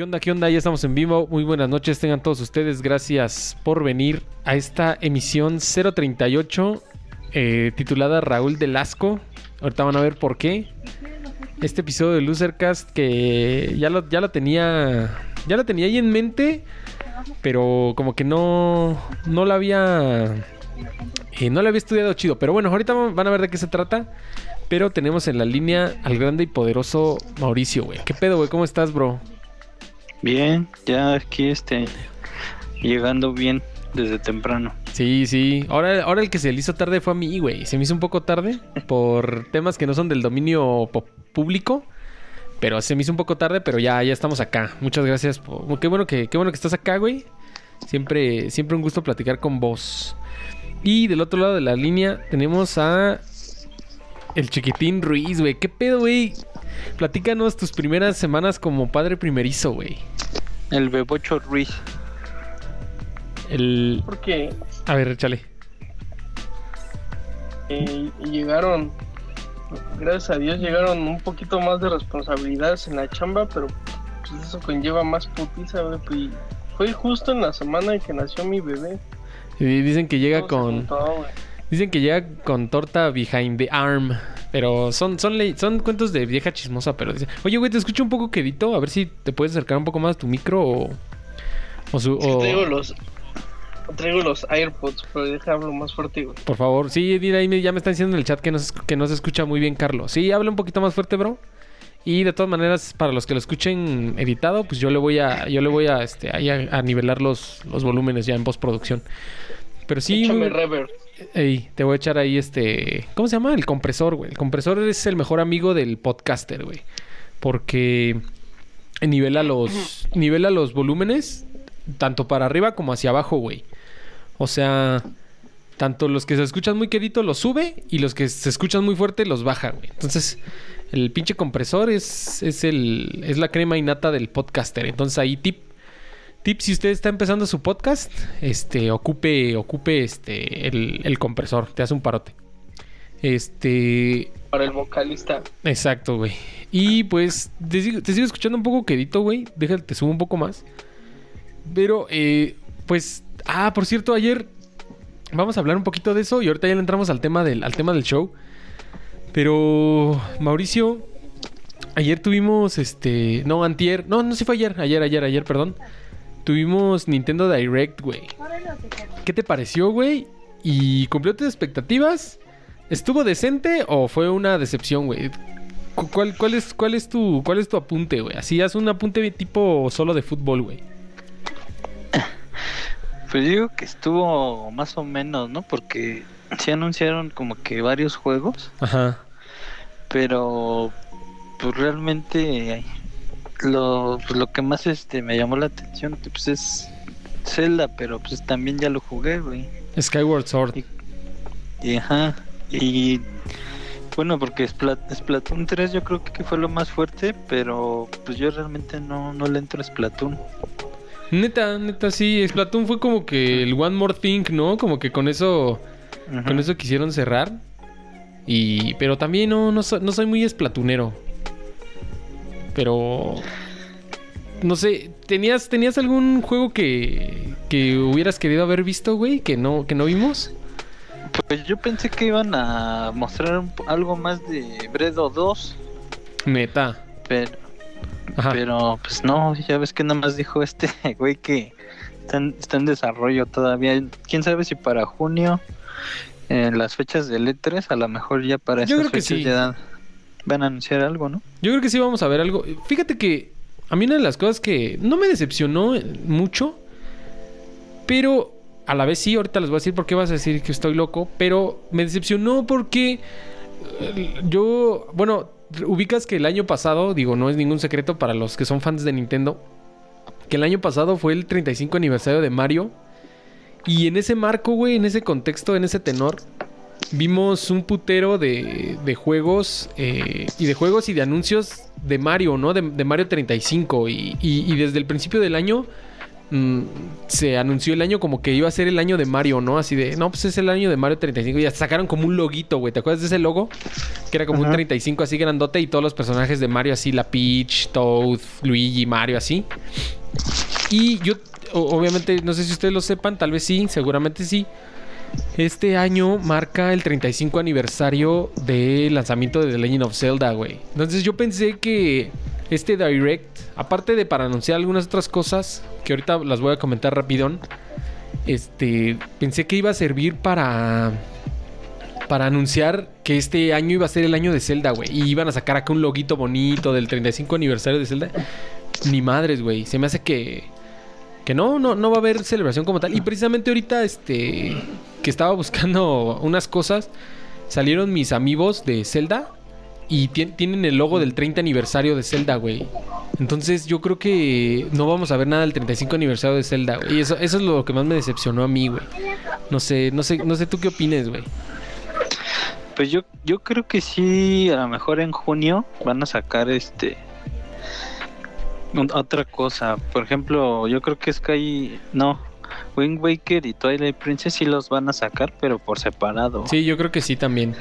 ¿Qué onda? ¿Qué onda? Ya estamos en vivo. Muy buenas noches, tengan todos ustedes. Gracias por venir a esta emisión 038 eh, titulada Raúl Delasco. Ahorita van a ver por qué. Este episodio de Losercast que ya lo, ya lo tenía. Ya lo tenía ahí en mente. Pero como que no. No lo había. eh, no lo había estudiado chido. Pero bueno, ahorita van a ver de qué se trata. Pero tenemos en la línea al grande y poderoso Mauricio, güey. ¿Qué pedo, güey? ¿Cómo estás, bro? Bien, ya aquí este llegando bien desde temprano. Sí, sí. Ahora, ahora el que se le hizo tarde fue a mí, güey. Se me hizo un poco tarde por temas que no son del dominio público. Pero se me hizo un poco tarde, pero ya, ya estamos acá. Muchas gracias. Por... Qué bueno que, qué bueno que estás acá, güey. Siempre, siempre un gusto platicar con vos. Y del otro lado de la línea tenemos a el chiquitín Ruiz, güey. ¿Qué pedo, güey? Platícanos tus primeras semanas como padre primerizo, güey. El Bebocho Ruiz. El... Porque A ver, échale. eh, llegaron, gracias a Dios, llegaron un poquito más de responsabilidades en la chamba, pero pues eso conlleva más putiza, güey. pues, fue justo en la semana en que nació mi bebé. Y dicen que llega Todo con... juntó. Dicen que llega con torta behind the arm. Pero son, son, son cuentos de vieja chismosa, pero dice. Oye, güey, te escucho un poco quedito. A ver si te puedes acercar un poco más a tu micro o. O su. O- traigo los traigo los AirPods, pero deja hablo más fuerte, güey. Por favor. Sí, mira, ahí ya me está diciendo en el chat que no, se, que no se escucha muy bien, Carlos. Sí, habla un poquito más fuerte, bro. Y de todas maneras, para los que lo escuchen editado, pues yo le voy a, yo le voy a, este, ahí a, a nivelar los, los volúmenes ya en postproducción. Pero sí, Échame reverb. Te voy a echar ahí este. ¿Cómo se llama? El compresor, güey. El compresor es el mejor amigo del podcaster, güey. Porque nivela los. nivela los volúmenes. Tanto para arriba como hacia abajo, güey. O sea. Tanto los que se escuchan muy quedito los sube. Y los que se escuchan muy fuerte los baja, güey. Entonces. El pinche compresor es. es el. es la crema innata del podcaster. Entonces ahí tip. Tip, si usted está empezando su podcast, este, ocupe, ocupe este, el, el compresor, te hace un parote. Este, Para el vocalista. exacto, güey. Y pues, te sigo, te sigo escuchando un poco quedito, güey. Déjate, te subo un poco más. Pero, eh, pues, ah, por cierto, ayer vamos a hablar un poquito de eso y ahorita ya le entramos al tema del, al tema del show. Pero, Mauricio, ayer tuvimos, este, no, antier, no, no, sí fue ayer, ayer, ayer, ayer, perdón. Tuvimos Nintendo Direct, güey. ¿Qué te pareció, güey? ¿Y cumplió tus expectativas? ¿Estuvo decente o fue una decepción, güey? Cu- ¿Cuál, cuál, es, cuál, es tu, ¿Cuál es tu apunte, güey? Así, haz un apunte tipo solo de fútbol, güey. Pues digo que estuvo más o menos, ¿no? Porque sí anunciaron como que varios juegos, Ajá. pero pues realmente lo, pues, lo que más este me llamó la atención pues es Zelda, pero pues también ya lo jugué, güey. Skyward Sword. Y- Y ajá, y bueno, porque Splat- Splatoon 3 yo creo que fue lo más fuerte, pero pues yo realmente no, no le entro a Splatoon. Neta, neta, sí. Splatoon fue como que el One More Thing, ¿no? Como que con eso, con eso quisieron cerrar. Y, pero también no, no, soy, no soy muy esplatunero. Pero, no sé, ¿tenías, ¿tenías algún juego que, que hubieras querido haber visto, güey? Que no, que no vimos. Pues yo pensé que iban a mostrar algo más de Bredo 2, Neta. pero, Ajá. pero pues no, ya ves que nada más dijo este güey que está en, está en desarrollo todavía. Quién sabe si para junio, en las fechas del E3, a lo mejor ya para Yo esas creo que fechas sí. ya van a anunciar algo, ¿no? Yo creo que sí vamos a ver algo. Fíjate que a mí una de las cosas que no me decepcionó mucho, pero a la vez sí, ahorita les voy a decir por qué vas a decir que estoy loco, pero me decepcionó porque eh, yo, bueno, ubicas que el año pasado, digo, no es ningún secreto para los que son fans de Nintendo, que el año pasado fue el 35 aniversario de Mario. Y en ese marco, güey, en ese contexto, en ese tenor, vimos un putero de, de juegos eh, y de juegos y de anuncios de Mario, ¿no? De, de Mario 35 y, y- y desde el principio del año mm, se anunció el año como que iba a ser el año de Mario, ¿no? Así de, no, pues es el año de Mario 35. Y hasta sacaron como un loguito, güey. ¿Te acuerdas de ese logo? Que era como un Ajá. 35 así grandote y todos los personajes de Mario así, la Peach, Toad, Luigi, Mario así. Y yo, obviamente, no sé si ustedes lo sepan, tal vez sí, seguramente sí. Este año marca el 35 aniversario del lanzamiento de The Legend of Zelda, güey. Entonces yo pensé que este Direct, aparte de para anunciar algunas otras cosas, que ahorita las voy a comentar rapidón, este, pensé que iba a servir para para anunciar que este año iba a ser el año de Zelda, güey. Y iban a sacar acá un loguito bonito del 35 aniversario de Zelda. Ni madres, güey. Se me hace que que no, no, no va a haber celebración como tal. Y precisamente ahorita, este, que estaba buscando unas cosas, salieron mis amigos de Zelda y tien- tienen el logo del 30 aniversario de Zelda, güey. Entonces yo creo que no vamos a ver nada del 35 aniversario de Zelda, güey. Y eso, eso es lo que más me decepcionó a mí, güey. No sé, no sé, no sé tú qué opines, güey. Pues yo, yo creo que sí, a lo mejor en junio van a sacar este otra cosa. Por ejemplo, yo creo que Sky, no, Wind Waker y Twilight Princess sí los van a sacar, pero por separado. Sí, yo creo que sí también.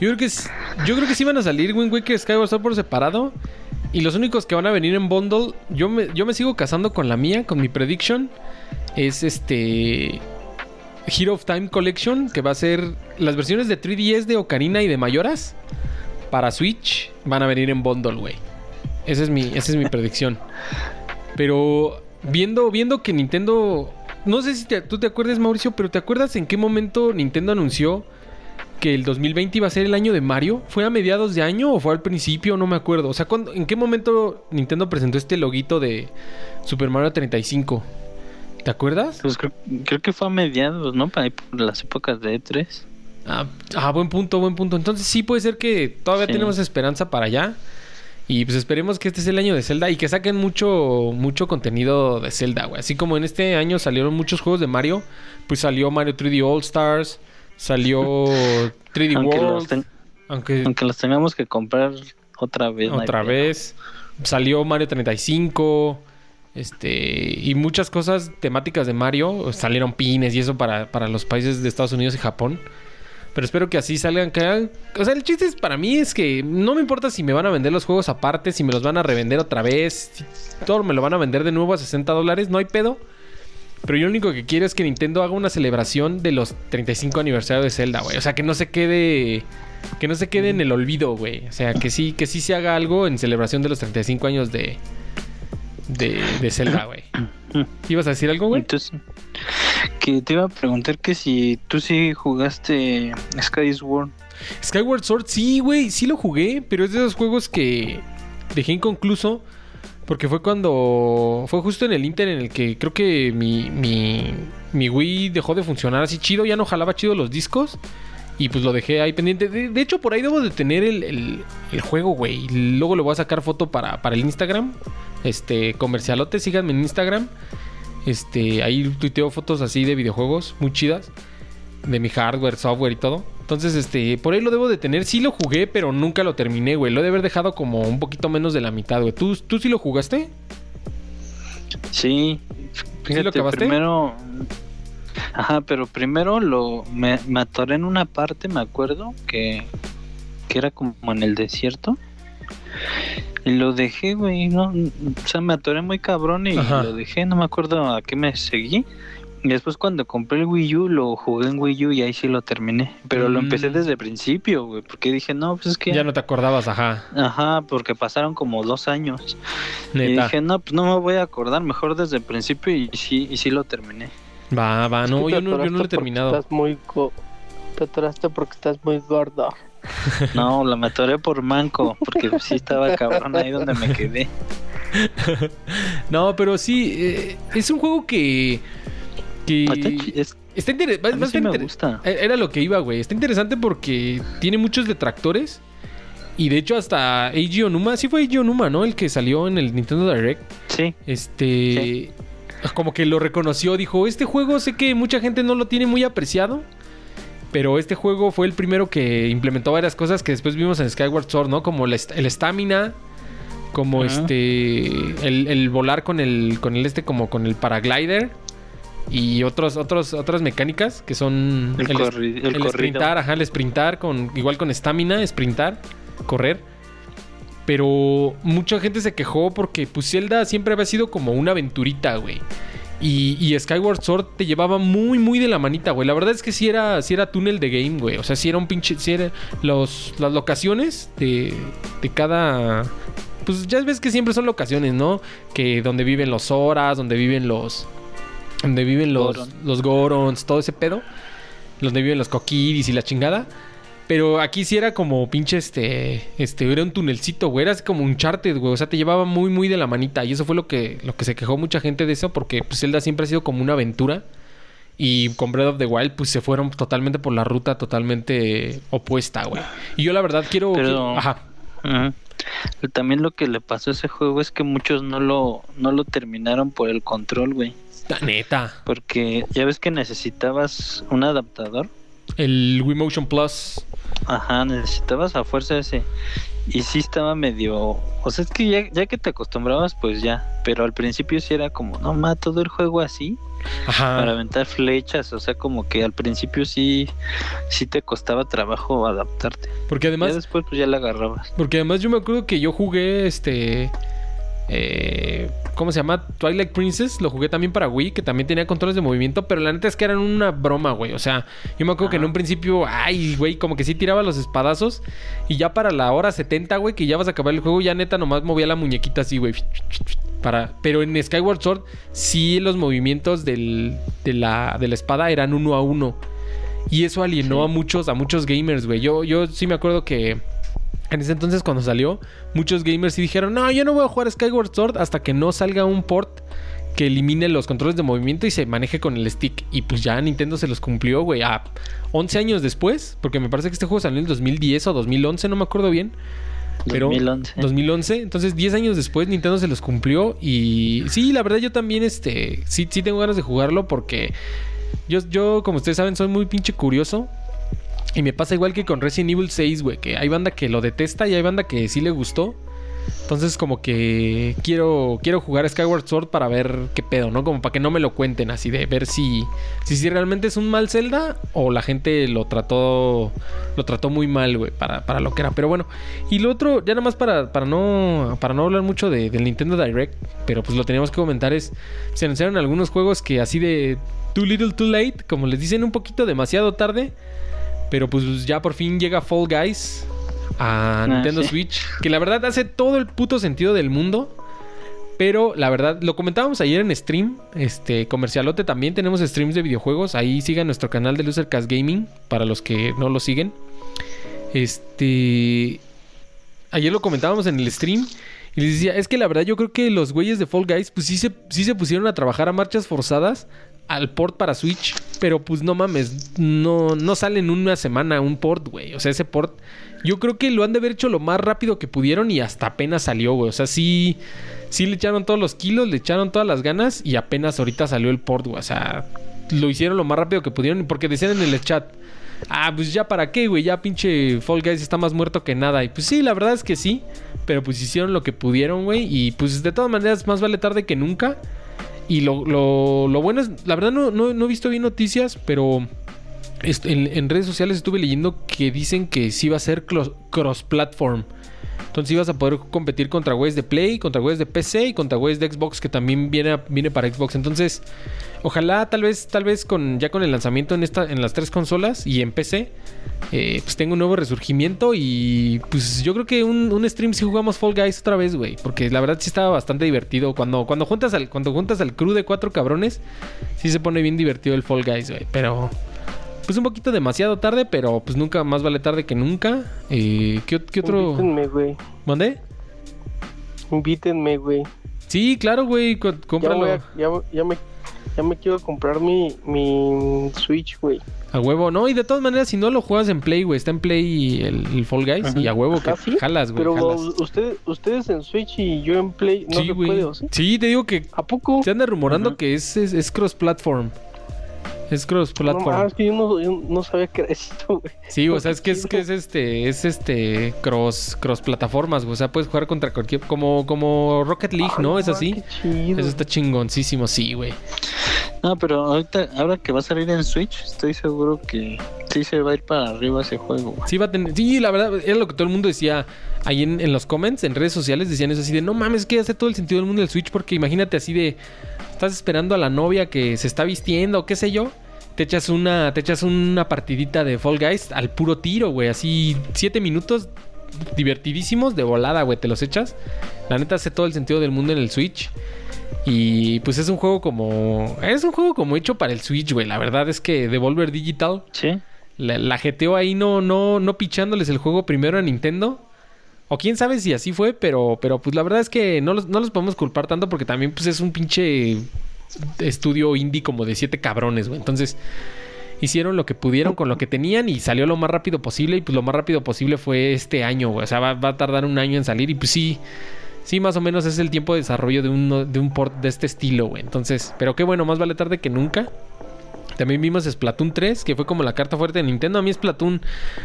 Yo creo que yo creo que sí van a salir Wind Waker y Skyward Sword por separado. Y los únicos que van a venir en bundle, yo me, yo me sigo casando con la mía, con mi prediction. Es este Hero of Time Collection, que va a ser las versiones de 3DS de Ocarina y de Mayoras para Switch van a venir en bundle, güey. Esa es mi, esa es mi predicción. Pero viendo, viendo que Nintendo. No sé si te- tú te acuerdas, Mauricio, pero ¿te acuerdas en qué momento Nintendo anunció que el 2020 iba a ser el año de Mario? ¿Fue a mediados de año o fue al principio? No me acuerdo. O sea, ¿cuándo- ¿en qué momento Nintendo presentó este loguito de Super Mario 35? ¿Te acuerdas? Pues creo, creo que fue a mediados, ¿no? Para las épocas de E E3. Ah, ah, buen punto, buen punto. Entonces sí puede ser que todavía Sí. tenemos esperanza para allá. Y pues esperemos que este es el año de Zelda y que saquen mucho, mucho contenido de Zelda, güey. Así como en este año salieron muchos juegos de Mario, pues salió Mario 3D All Stars, salió 3D Aunque los, World, ten- aunque aunque los tengamos que comprar otra vez. otra vez salió Mario 35, este y muchas cosas temáticas de Mario, salieron pines y eso para, para los países de Estados Unidos y Japón. Pero espero que así salgan, que O sea, el chiste es para mí es que no me importa si me van a vender los juegos aparte, si me los van a revender otra vez, si todo me lo van a vender de nuevo a 60 dólares, no hay pedo. Pero yo lo único que quiero es que Nintendo haga una celebración de los 35 aniversario de Zelda, güey. O sea, que no se quede. Que no se quede en el olvido, güey. O sea, que sí, que sí se haga algo en celebración de los 35 años de. De, de Zelda, güey. ¿Ibas a decir algo, güey? Entonces, que te iba a preguntar que si tú sí jugaste Skyward. Skyward Sword, sí, güey, sí lo jugué, pero es de esos juegos que dejé inconcluso. Porque fue cuando. Fue justo en el Inter en el que creo que mi, mi, mi Wii dejó de funcionar así chido. Ya no jalaba chido los discos. Y pues lo dejé ahí pendiente. De, hecho, por ahí debo de tener el, el- juego, güey. Luego le voy a sacar foto para, para el Instagram. Este, comercialote, síganme en Instagram. Este, ahí tuiteo fotos así de videojuegos muy chidas. De mi hardware, software y todo. Entonces, este, por ahí lo debo de tener. Sí lo jugué, pero nunca lo terminé, güey. Lo he de haber dejado como un poquito menos de la mitad, güey. ¿Tú, ¿Tú sí lo jugaste? Sí. Fíjate, acabaste? primero. Ajá, pero primero lo me, me atoré en una parte, me acuerdo, que, que era como en el desierto. Y lo dejé, güey, no, o sea, me atoré muy cabrón y Ajá. lo dejé, no me acuerdo a qué me seguí. Y después cuando compré el Wii U, lo jugué en Wii U y ahí sí lo terminé. Pero lo empecé Mm. desde el principio, güey, porque dije, no, pues es que... Ya no te acordabas, ajá. Ajá, porque pasaron como dos años. Y dije, no, pues no me voy a acordar, mejor desde el principio y sí, y sí lo terminé. Va, va, no, yo no, yo no lo he terminado. Estás muy Te atoraste porque estás muy gordo. No, la me atoré por manco, porque sí estaba cabrón ahí donde me quedé. No, pero sí, eh, es un juego que. que Está chi- es- está interesante. sí me gusta. Era lo que iba, güey. Está interesante porque tiene muchos detractores. Y de hecho, hasta Eiji Onuma, sí fue Eiji Onuma, ¿no? El que salió en el Nintendo Direct. Sí, Este. Como que lo reconoció, dijo: Este juego sé que mucha gente no lo tiene muy apreciado. Pero este juego fue el primero que implementó varias cosas que después vimos en Skyward Sword, ¿no? Como el estamina. como este el, el volar con el con el este como con el paraglider y otros otros otras mecánicas que son El, el sprintar, ajá, el sprintar con igual con estamina, sprintar, correr. Pero mucha gente se quejó porque pues Zelda siempre había sido como una aventurita, güey. Y, y Skyward Sword te llevaba muy, muy de la manita, güey. La verdad es que sí era, sí era túnel de game, güey. O sea, sí era un pinche. Sí era los, las locaciones de, de cada. Pues ya ves que siempre son locaciones, ¿no? Que donde viven los Zoras, donde viven los. Donde viven los, Goron. los Gorons, todo ese pedo. Donde viven los Kokiris y la chingada. Pero aquí sí era como pinche este. Este, era un tunelcito, güey. Era así como un charted, güey. O sea, te llevaba muy, muy de la manita. Y eso fue lo que, lo que se quejó mucha gente de eso. Porque pues, Zelda siempre ha sido como una aventura. Y con Breath of the Wild, pues se fueron totalmente por la ruta totalmente opuesta, güey. Y yo la verdad quiero. Pero-. Ajá. También lo que le pasó a ese juego es que muchos no lo, no lo terminaron por el control, güey. La neta. Porque ya ves que necesitabas un adaptador. El Wii Motion Plus. Ajá, necesitabas a fuerza ese. Y sí estaba medio... O sea, es que ya, ya que te acostumbrabas, pues ya. Pero al principio sí era como, no, ma, todo el juego así. Para Ajá. aventar flechas. O sea, como que al principio sí, sí te costaba trabajo adaptarte. Porque ya además. después pues ya la agarrabas. Porque además yo me acuerdo que yo jugué este. Eh, ¿Cómo se llama? Twilight Princess. Lo jugué también para Wii, que también tenía controles de movimiento. Pero la neta es que eran una broma, güey. O sea, yo me acuerdo que en un principio, ay, güey, como que sí tiraba los espadazos. Y ya para la hora 70, güey, que ya vas a acabar el juego, ya neta nomás movía la muñequita así, güey. Para... Pero en Skyward Sword, sí los movimientos del- de, la, de la espada eran uno a uno. Y eso alienó Sí. a muchos, a muchos gamers, güey. Yo, yo sí me acuerdo que en ese entonces cuando salió, muchos gamers sí dijeron, no, yo no voy a jugar Skyward Sword hasta que no salga un port que elimine los controles de movimiento y se maneje con el stick. Y pues ya Nintendo se los cumplió, güey, a 11 años después, porque me parece que este juego salió en el 2010 o 2011, no me acuerdo bien. Pero 2011. 2011, entonces 10 años después Nintendo se los cumplió y sí, la verdad yo también este sí sí tengo ganas de jugarlo porque yo yo como ustedes saben soy muy pinche curioso y me pasa igual que con Resident Evil 6, güey, que hay banda que lo detesta y hay banda que sí le gustó. Entonces como que quiero quiero jugar Skyward Sword para ver qué pedo, ¿no? Como para que no me lo cuenten así de ver si si, si realmente es un mal Zelda o la gente lo trató lo trató muy mal, güey, para, para lo que era. Pero bueno, y lo otro, ya nada más para, para no para no hablar mucho de, del Nintendo Direct, pero pues lo teníamos que comentar es se anunciaron algunos juegos que así de too little too late, como les dicen un poquito demasiado tarde, pero pues ya por fin llega Fall Guys a Ah, Nintendo sí. Switch, que la verdad hace todo el puto sentido del mundo. Pero la verdad, lo comentábamos ayer en stream, este comercialote también tenemos streams de videojuegos, ahí sigan nuestro canal de Losercast Gaming para los que no lo siguen. Este ayer lo comentábamos en el stream y les decía, es que la verdad yo creo que los güeyes de Fall Guys pues sí se, sí se pusieron a trabajar a marchas forzadas al port para Switch, pero pues no mames, no, no sale en una semana un port, güey. O sea, ese port yo creo que lo han de haber hecho lo más rápido que pudieron y hasta apenas salió, güey. O sea, sí, sí le echaron todos los kilos, le echaron todas las ganas y apenas ahorita salió el port, güey. O sea, lo hicieron lo más rápido que pudieron porque decían en el chat. Ah, pues ya para qué, güey, ya pinche Fall Guys está más muerto que nada. Y pues sí, la verdad es que sí. Pero pues hicieron lo que pudieron, güey. Y pues de todas maneras, más vale tarde que nunca. Y lo, lo, lo bueno es, la verdad no, no, no he visto bien noticias, pero en, redes sociales estuve leyendo que dicen que sí va a ser clos- cross-platform. Entonces ibas a poder competir contra güeyes de Play, contra güeyes de PC y contra güeyes de Xbox que también viene, viene para Xbox. Entonces, ojalá tal vez, tal vez con ya con el lanzamiento en esta, en las tres consolas y en PC, eh, pues tenga un nuevo resurgimiento y pues yo creo que un, un stream si jugamos Fall Guys otra vez, güey, porque la verdad sí estaba bastante divertido cuando cuando juntas al cuando juntas al crew de cuatro cabrones, sí se pone bien divertido el Fall Guys, güey, pero pues un poquito demasiado tarde, pero pues nunca más vale tarde que nunca. Eh, ¿qué, qué otro? Invítenme, güey. ¿Mandé? Invítenme, güey. Sí, claro, güey, Ya, cómpralo a- ya, ya me, ya me quiero comprar mi, mi Switch, güey. a huevo. No, y de todas maneras, si no lo juegas en Play, güey, está en Play el, el Fall Guys Ajá. y a huevo que ¿Ah, sí? jalas, güey, Pero jalas. usted, ustedes en Switch y yo en Play no sí, se puede, ¿o sí? Sí, te digo que ¿A poco? se anda rumorando Ajá. que es, es, es cross-platform. Es cross No, platform. ah, es que yo no, yo no sabía que era esto, güey. Sí, o sea, es que es que es este es este cross cross plataformas, güey. o sea, puedes jugar contra cualquier como como Rocket League, ¿no? Es así. Qué chido. Eso está chingoncísimo, sí, güey. No, pero ahorita, ahora que va a salir en Switch, estoy seguro que sí se va a ir para arriba ese juego, güey. Sí va a tener Sí, la verdad era lo que todo el mundo decía ahí en, en los comments, en redes sociales decían eso así de, "No mames, que hace todo el sentido del mundo el Switch porque imagínate así de estás esperando a la novia que se está vistiendo o qué sé yo." Te echas una te echas una partidita de Fall Guys al puro tiro, güey, así siete minutos divertidísimos de volada, güey, te los echas. La neta hace todo el sentido del mundo en el Switch. Y pues es un juego como. Es un juego como hecho para el Switch, güey. La verdad es que Devolver Digital Sí. la, la GTO ahí no, no, no pichándoles el juego primero a Nintendo. O quién sabe si así fue, pero, pero pues la verdad es que no los, no los podemos culpar tanto porque también pues es un pinche estudio indie como de siete cabrones, güey. Entonces hicieron lo que pudieron con lo que tenían y salió lo más rápido posible y pues lo más rápido posible fue este año, güey. O sea, va, va a tardar un año en salir y pues sí, sí, más o menos es el tiempo de desarrollo de un, de un port de este estilo, güey. Entonces, pero qué bueno, más vale tarde que nunca. También vimos Splatoon 3, que fue como la carta fuerte de Nintendo. A mí Splatoon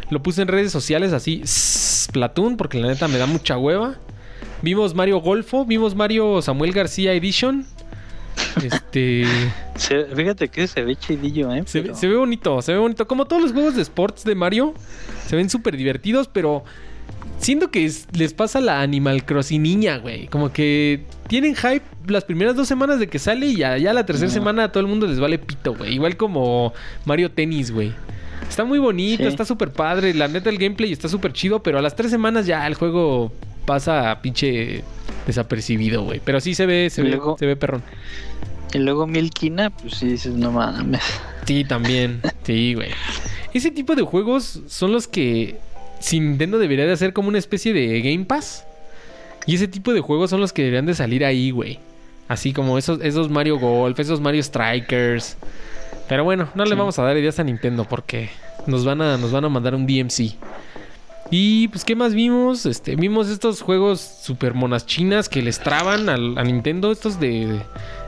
lo puse en redes sociales así, Splatoon, porque la neta me da mucha hueva. Vimos Mario Golfo, vimos Mario Samuel García Edition. Este. Se- fíjate que se ve chidillo, ¿eh? Se, ve- Pero- se ve bonito, se ve bonito. Como todos los juegos de sports de Mario, se ven súper divertidos, pero siento que es- les pasa la Animal Crossing niña, güey. Como que tienen hype las primeras dos semanas de que sale y ya, ya la tercera No. semana a todo el mundo les vale pito, güey. Igual como Mario Tennis, güey. Está muy bonito, Sí. está súper padre. La neta, el gameplay está súper chido, pero a las tres semanas ya el juego pasa a pinche desapercibido, güey. Pero sí se ve, se ve, se ve perrón. Y luego Milkina, pues sí dices, no mames. Sí, también. Sí, güey. Ese tipo de juegos son los que si Nintendo debería de hacer como una especie de Game Pass. Y ese tipo de juegos son los que deberían de salir ahí, güey. Así como esos, esos Mario Golf, esos Mario Strikers. Pero bueno, no le vamos a dar ideas a Nintendo porque nos van a, nos van a mandar un DMC. Y pues, ¿qué más vimos? Este, vimos estos juegos super monas chinas que les traban al- a Nintendo. Estos de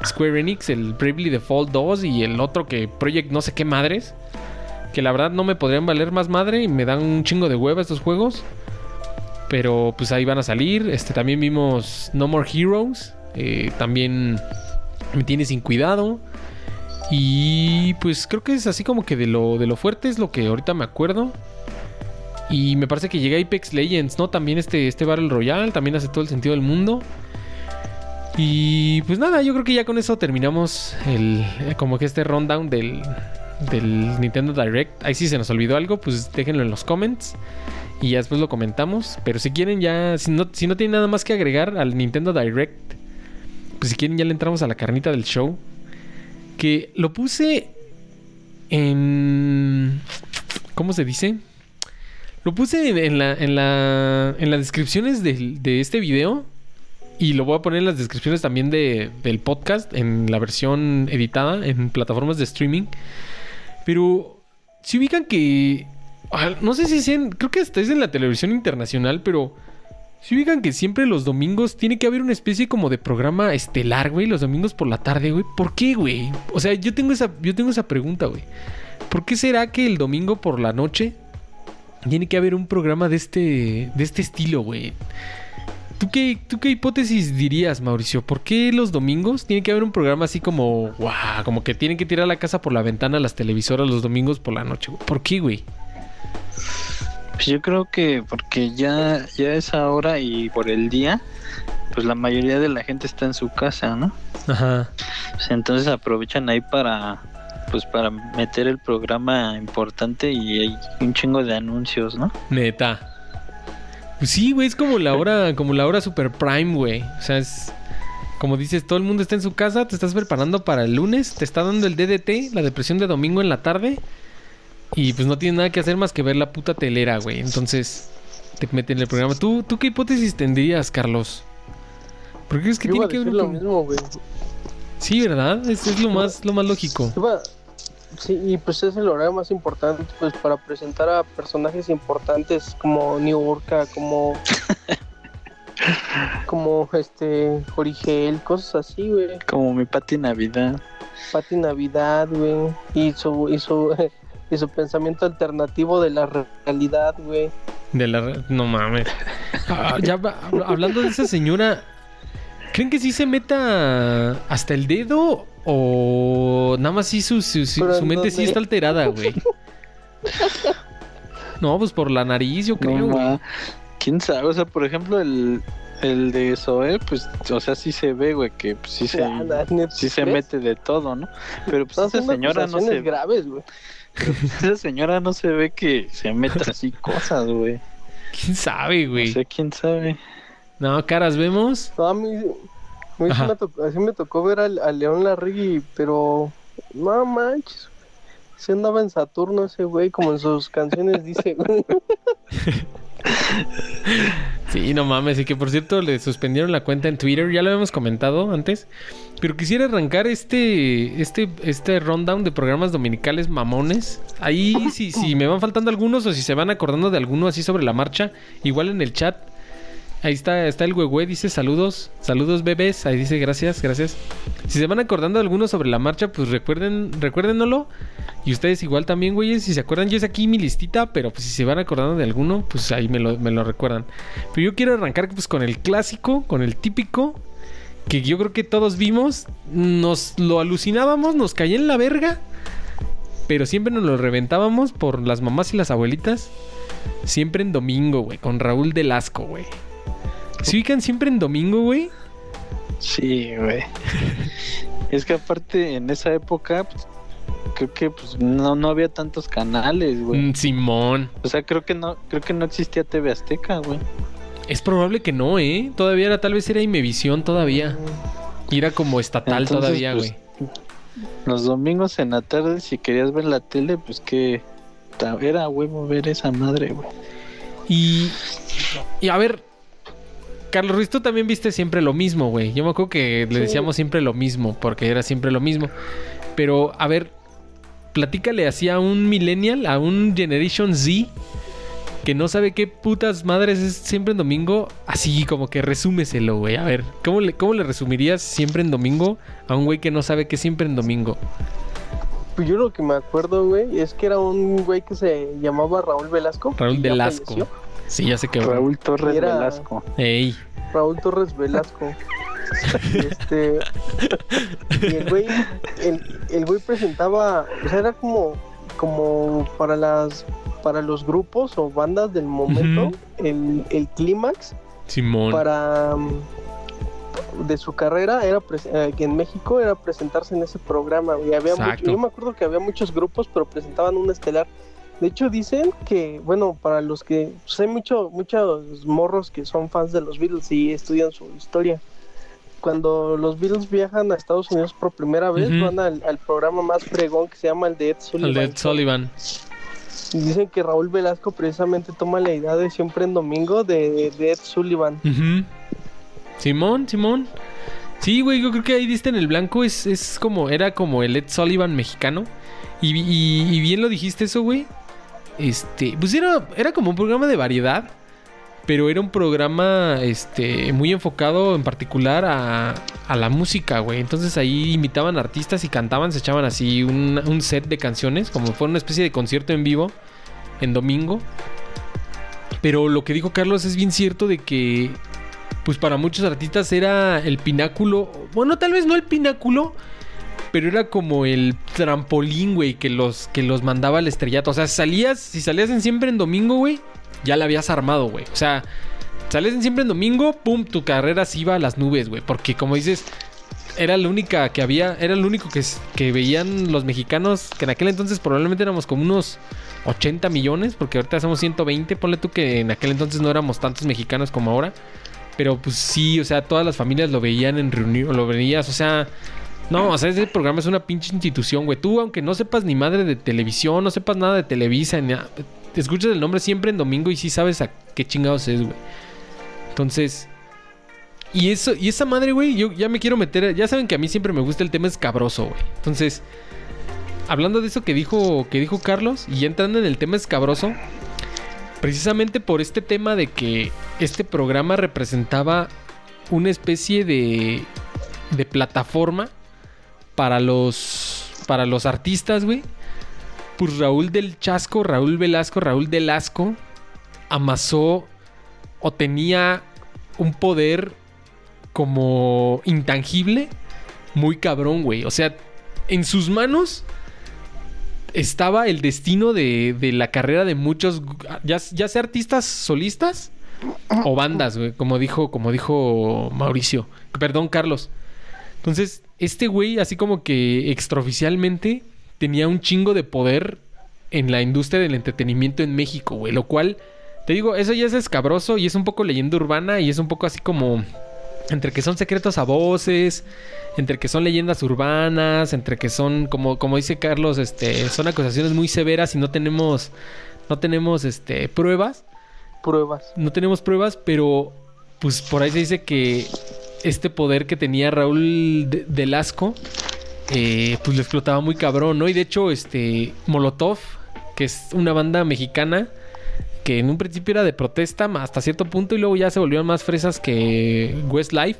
Square Enix, el Bravely Default 2 y el otro que Project no sé qué madres. Que la verdad no me podrían valer más madre y me dan un chingo de hueva estos juegos. Pero pues ahí van a salir. Este también vimos No More Heroes. eh, también me tiene sin cuidado. Y pues creo que es así como que de lo, de lo fuerte es lo que ahorita me acuerdo. Y me parece que llega Apex Legends, ¿no? También este, este Battle Royale, también hace todo el sentido del mundo. Y pues nada, yo creo que ya con eso terminamos el como que este rundown del, del Nintendo Direct. Ahí si se nos olvidó algo, pues déjenlo en los comments y ya después lo comentamos. Pero si quieren ya, si no, si no tienen nada más que agregar al Nintendo Direct, pues si quieren ya le entramos a la carnita del show. Que lo puse en... ¿Cómo se dice? Lo puse en, la, en, la, en las descripciones del- de, este video. Y lo voy a poner en las descripciones también de- del podcast. En la versión editada. En plataformas de streaming. Pero... Si ubican que... ah, No sé si sean... Creo que hasta es en la televisión internacional. Pero... Si ubican que siempre los domingos tiene que haber una especie como de programa estelar, güey. Los domingos por la tarde, güey. ¿Por qué, güey? O sea, yo tengo esa, yo tengo esa pregunta, güey. ¿Por qué será que el domingo por la noche tiene que haber un programa de este, de este estilo, güey? ¿Tú qué, ¿Tú qué hipótesis dirías, Mauricio? ¿Por qué los domingos tiene que haber un programa así como, guau, como que tienen que tirar la casa por la ventana las televisoras los domingos por la noche? ¿Por qué, güey? Pues yo creo que porque ya, ya es ahora y por el día, pues la mayoría de la gente está en su casa, ¿no? Ajá. Pues entonces aprovechan ahí para pues para meter el programa importante y hay un chingo de anuncios, ¿no? Neta. Pues sí, güey, es como la hora, como la hora super prime, güey. O sea, es como dices, todo el mundo está en su casa, te estás preparando para el lunes, te está dando el DDT, la depresión de domingo en la tarde. Y pues no tienes nada que hacer más que ver la puta telera, güey. Entonces, te meten en el programa. ¿Tú, ¿Tú qué hipótesis tendrías, Carlos? ¿Por qué crees que Yo iba tiene a que ver lo mismo, güey. Sí, ¿verdad? Es, es lo más, lo más lógico. Iba- Sí, y pues es el horario más importante pues para presentar a personajes importantes como New Orca, como como este Jorigel, cosas así, güey. Como mi Pati Navidad. Pati Navidad, güey. Y su, y su, y su pensamiento alternativo de la realidad, güey. De la... re- No mames. Ah, ya va- hablando de esa señora, ¿creen que sí se meta hasta el dedo? ¿O nada más sí su, su, su- ¿Pero su en mente sí está alterada, güey? No, pues por la nariz, yo creo, No, güey. ma. ¿Quién sabe? O sea, por ejemplo, el, el de Zoe, pues, o sea, sí se ve, güey, que pues, sí se, sí se mete de todo, ¿no? Pero pues esa señora no se graves, güey. esa señora no se ve que se meta así cosas, güey. ¿Quién sabe, No güey? sé quién sabe. No, caras, vemos. No, a mí, a mí sí Ajá. me tocó, así me tocó ver al, al León Larregui, pero no manches. Se andaba en Saturno ese güey, como en sus canciones dice, güey. Sí, no mames. Y que por cierto le suspendieron la cuenta en Twitter. Ya lo habíamos comentado antes. Pero quisiera arrancar este, este, este rundown de programas dominicales mamones. Ahí, si, si me van faltando algunos o si se van acordando de alguno así sobre la marcha, igual en el chat. Ahí está, está el güey, dice saludos, saludos bebés. Ahí dice gracias, gracias. Si se van acordando de alguno sobre la marcha, pues recuerden, recuérdenlo. Y ustedes igual también, güeyes. Si se acuerdan, yo es aquí mi listita, pero pues si se van acordando de alguno, pues ahí me lo, me lo recuerdan. Pero yo quiero arrancar pues con el clásico, con el típico, que yo creo que todos vimos, nos lo alucinábamos, nos caía en la verga, pero siempre nos lo reventábamos por las mamás y las abuelitas. Siempre en domingo, güey, con Raúl Delasco, güey. ¿Se ubican siempre en domingo, güey? Sí, güey. es que aparte en esa época, pues, creo que pues no, no había tantos canales, güey. Mm, Simón. O sea, creo que no, creo que no existía TV Azteca, güey. Es probable que no, ¿eh? Todavía era, tal vez era Imevisión todavía. Y era como estatal Entonces, todavía, pues, güey. Los domingos en la tarde, si querías ver la tele, pues que era huevo ver esa madre, güey. Y, y a ver, Carlos Ruiz, tú también viste siempre lo mismo, güey. Yo me acuerdo que le decíamos siempre lo mismo, porque era siempre lo mismo. Pero, a ver, platícale así a un millennial, a un Generation Z, que no sabe qué putas madres es siempre en domingo. Así como que resúmeselo, güey. A ver, ¿cómo le, ¿cómo le resumirías siempre en domingo a un güey que no sabe qué es siempre en domingo? Pues yo lo que me acuerdo, güey, es que era un güey que se llamaba Raúl Velasco. Raúl Velasco. falleció. Sí, ya sé que... Raúl Torres Era- Velasco. Ey. Raúl Torres Velasco. este. Y el güey, el, el güey presentaba, o sea, era como, como para las, para los grupos o bandas del momento, el, el clímax Simón. para de su carrera era pres- eh, que en México era presentarse en ese programa y había Exacto. mucho- yo me acuerdo que había muchos grupos pero presentaban un estelar de hecho dicen que bueno para los que pues, hay mucho, muchos morros que son fans de los Beatles y estudian su historia cuando los Beatles viajan a Estados Unidos por primera vez van al, al programa más fregón que se llama el de Ed Sullivan El de Ed Sullivan. y dicen que Raúl Velasco precisamente toma la idea de siempre en domingo de, de Ed Sullivan. Simón, Simón. Sí, güey, yo creo que ahí diste en el blanco. Es, es como, era como el Ed Sullivan mexicano. Y, y- y bien lo dijiste eso, güey. Este, pues era, era como un programa de variedad. Pero era un programa este, muy enfocado en particular a, a la música, güey. Entonces ahí imitaban artistas y cantaban, se echaban así un, un set de canciones, como fue una especie de concierto en vivo en domingo. Pero lo que dijo Carlos es bien cierto de que, pues para muchos artistas era el pináculo. Bueno, tal vez no el pináculo, pero era como el trampolín, güey, que los, que los mandaba al estrellato. O sea, salías, si salías en siempre en domingo, güey, ya la habías armado, güey. O sea, salías siempre en domingo, pum, tu carrera se iba a las nubes, güey. Porque como dices, era la única que había, era lo único que, que veían los mexicanos, que en aquel entonces probablemente éramos como unos 80 millones, porque ahorita somos 120, ponle tú que en aquel entonces no éramos tantos mexicanos como ahora. Pero pues sí, o sea, todas las familias lo veían en reunión, lo veías, o sea... No, o sea, ese programa es una pinche institución, güey. Tú, aunque no sepas ni madre de televisión, no sepas nada de Televisa, ni nada, escuchas el nombre siempre en domingo y sí sabes a qué chingados es, güey. Entonces... Y eso, y esa madre, güey, yo ya me quiero meter. Ya saben que a mí siempre me gusta el tema escabroso, güey. Entonces, hablando de eso que dijo, que dijo Carlos, y entrando en el tema escabroso, precisamente por este tema de que este programa representaba una especie de, de plataforma para los, para los artistas, güey, pues Raúl del Chasco, Raúl Velasco, Raúl del Asco amasó o tenía un poder como intangible muy cabrón, güey. O sea, en sus manos estaba el destino de, de la carrera de muchos, ya, ya sea artistas solistas o bandas, güey, como dijo, como dijo Mauricio. Perdón, Carlos. Entonces, este güey, así como que extraoficialmente, tenía un chingo de poder en la industria del entretenimiento en México, güey. Lo cual, te digo, eso ya es escabroso y es un poco leyenda urbana y es un poco así como entre que son secretos a voces, entre que son leyendas urbanas, entre que son como como dice Carlos, este, son acusaciones muy severas y no tenemos no tenemos este pruebas. Pruebas. No tenemos pruebas, pero pues por ahí se dice que este poder que tenía Raúl de, Delasco eh, pues lo explotaba muy cabrón, ¿no? Y de hecho, este Molotov, que es una banda mexicana, que en un principio era de protesta hasta cierto punto y luego ya se volvieron más fresas que Westlife.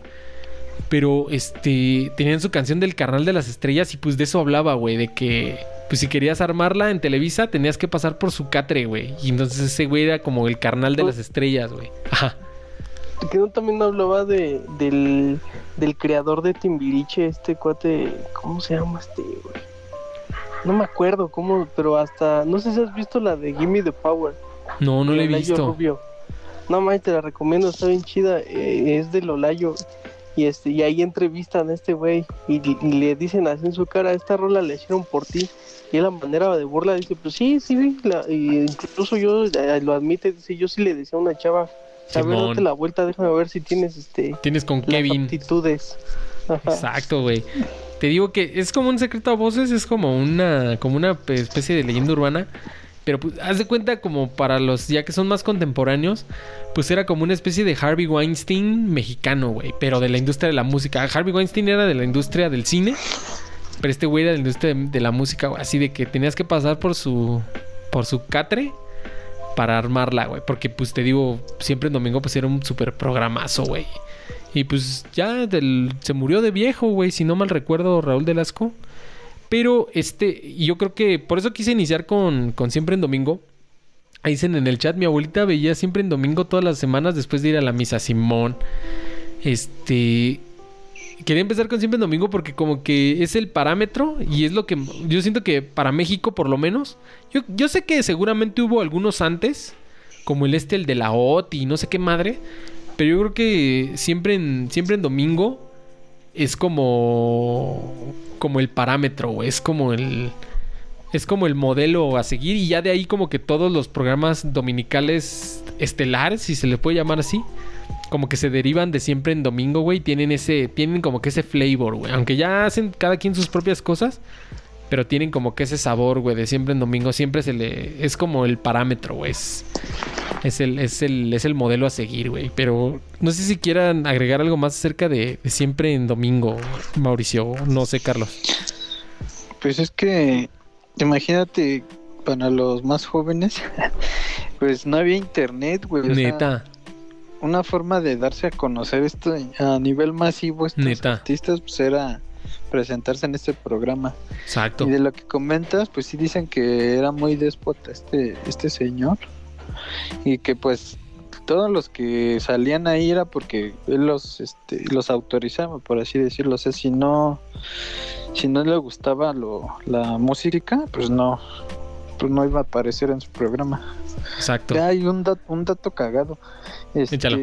Pero este tenían su canción del Carnal de las Estrellas y pues de eso hablaba, güey, de que pues si querías armarla en Televisa tenías que pasar por su catre, güey. Y entonces ese güey era como el Carnal de las Estrellas, güey. Ajá. Que no también hablaba de del, del creador de Timbiriche, este cuate, ¿cómo se llama este, güey? No me acuerdo cómo, pero hasta no sé si has visto la de Gimme the Power. No, no la he visto. Rubio. No, mames, te la recomiendo, está bien chida. eh, es del Olayo. Y, este, y ahí entrevistan a este güey y, y le dicen así en su cara, esta rola la hicieron por ti. Y la manera de burla dice, pues sí, sí, vi, la- y incluso yo eh, lo admite, dice, yo sí le decía a una chava, a ver, date la vuelta, déjame ver si tienes este Tienes con las Kevin. aptitudes. Ajá. Exacto, güey. Te digo que es como un secreto a voces, es como una, como una pe- especie de leyenda urbana. Pero pues, haz de cuenta como para los ya que son más contemporáneos, pues era como una especie de Harvey Weinstein mexicano, güey. Pero de la industria de la música. Harvey Weinstein era de la industria del cine. Pero este güey era de la industria de, de la música, güey. Así de que tenías que pasar por su, por su catre para armarla, güey. Porque pues te digo, siempre en domingo pues era un super programazo, güey. Y pues ya se murió de viejo, güey, si no mal recuerdo, Raúl Delasco. Pero este, yo creo que por eso quise iniciar con, con Siempre en Domingo. Ahí dicen en el chat, mi abuelita veía Siempre en Domingo todas las semanas después de ir a la misa Simón. Este... Quería empezar con Siempre en Domingo porque como que es el parámetro y es lo que yo siento que para México por lo menos. Yo, yo sé que seguramente hubo algunos antes, como el este, el de la OT y no sé qué madre. Pero yo creo que siempre en, siempre en domingo es como, como el parámetro. Es como el, es como el modelo a seguir. Y ya de ahí como que todos los programas dominicales estelares, si se le puede llamar así, como que se derivan de siempre en domingo, güey. Tienen ese, tienen como que ese flavor, güey. Aunque ya hacen cada quien sus propias cosas. Pero tienen como que ese sabor, güey, de siempre en domingo. Siempre se le... Es como el parámetro, güey. Es, es el, es el, es el modelo a seguir, güey. Pero no sé si quieran agregar algo más acerca de, de siempre en domingo, Mauricio. No sé, Carlos. Pues es que, imagínate, para los más jóvenes, pues no había internet, güey. o sea, Neta. Una forma de darse a conocer esto a nivel masivo, estos Neta. artistas, pues era presentarse en este programa. Exacto. Y de lo que comentas, pues sí dicen que era muy déspota este, este señor. Y que pues todos los que salían ahí era porque él los, este, los autorizaba, por así decirlo. O sea, si no, si no le gustaba lo, la música, pues no, pues no iba a aparecer en su programa. Exacto. Ya hay un, dat- un dato cagado. Este, Échalo.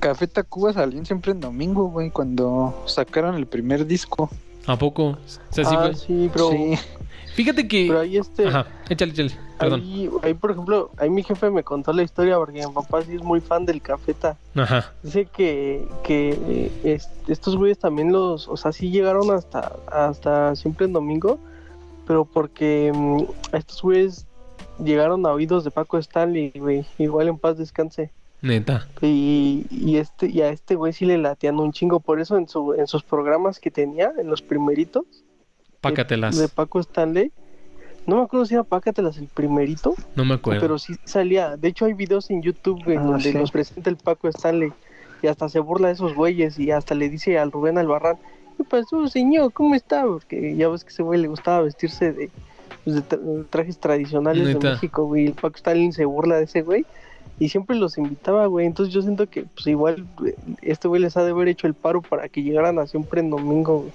Café Tacuba salió siempre en domingo, güey, cuando sacaron el primer disco. ¿A poco? O sea, sí ah, sí, pero, Sí. Fíjate que... pero ahí este, Ajá. Échale, échale. Perdón. ahí, ahí, por ejemplo, ahí mi jefe me contó la historia porque mi papá sí es muy fan del cafeta. Ajá. Dice que, que eh, es- estos güeyes también los, o sea, sí llegaron hasta, hasta siempre en domingo, pero porque mm, estos güeyes llegaron a oídos de Paco Stanley, güey, igual en paz descanse. Neta. Y, y este, y a este güey sí le latean un chingo, por eso en su, en sus programas que tenía, en los primeritos, Pácatelas. de Paco Stanley, no me acuerdo si era Pácatelas el primerito, No me acuerdo. pero sí salía. De hecho, hay videos en YouTube güey, Ah, donde sí. los presenta el Paco Stanley y hasta se burla de esos güeyes y hasta le dice al Rubén Albarrán: ¿qué pasó, señor? ¿Cómo está? Porque ya ves que ese güey le gustaba vestirse de, pues, de tra- trajes tradicionales de México, güey. El Paco Stalin se burla de ese güey. Y siempre los invitaba, güey. Entonces yo siento que, pues igual, güey, este güey les ha de haber hecho el paro para que llegaran a siempre en domingo, güey.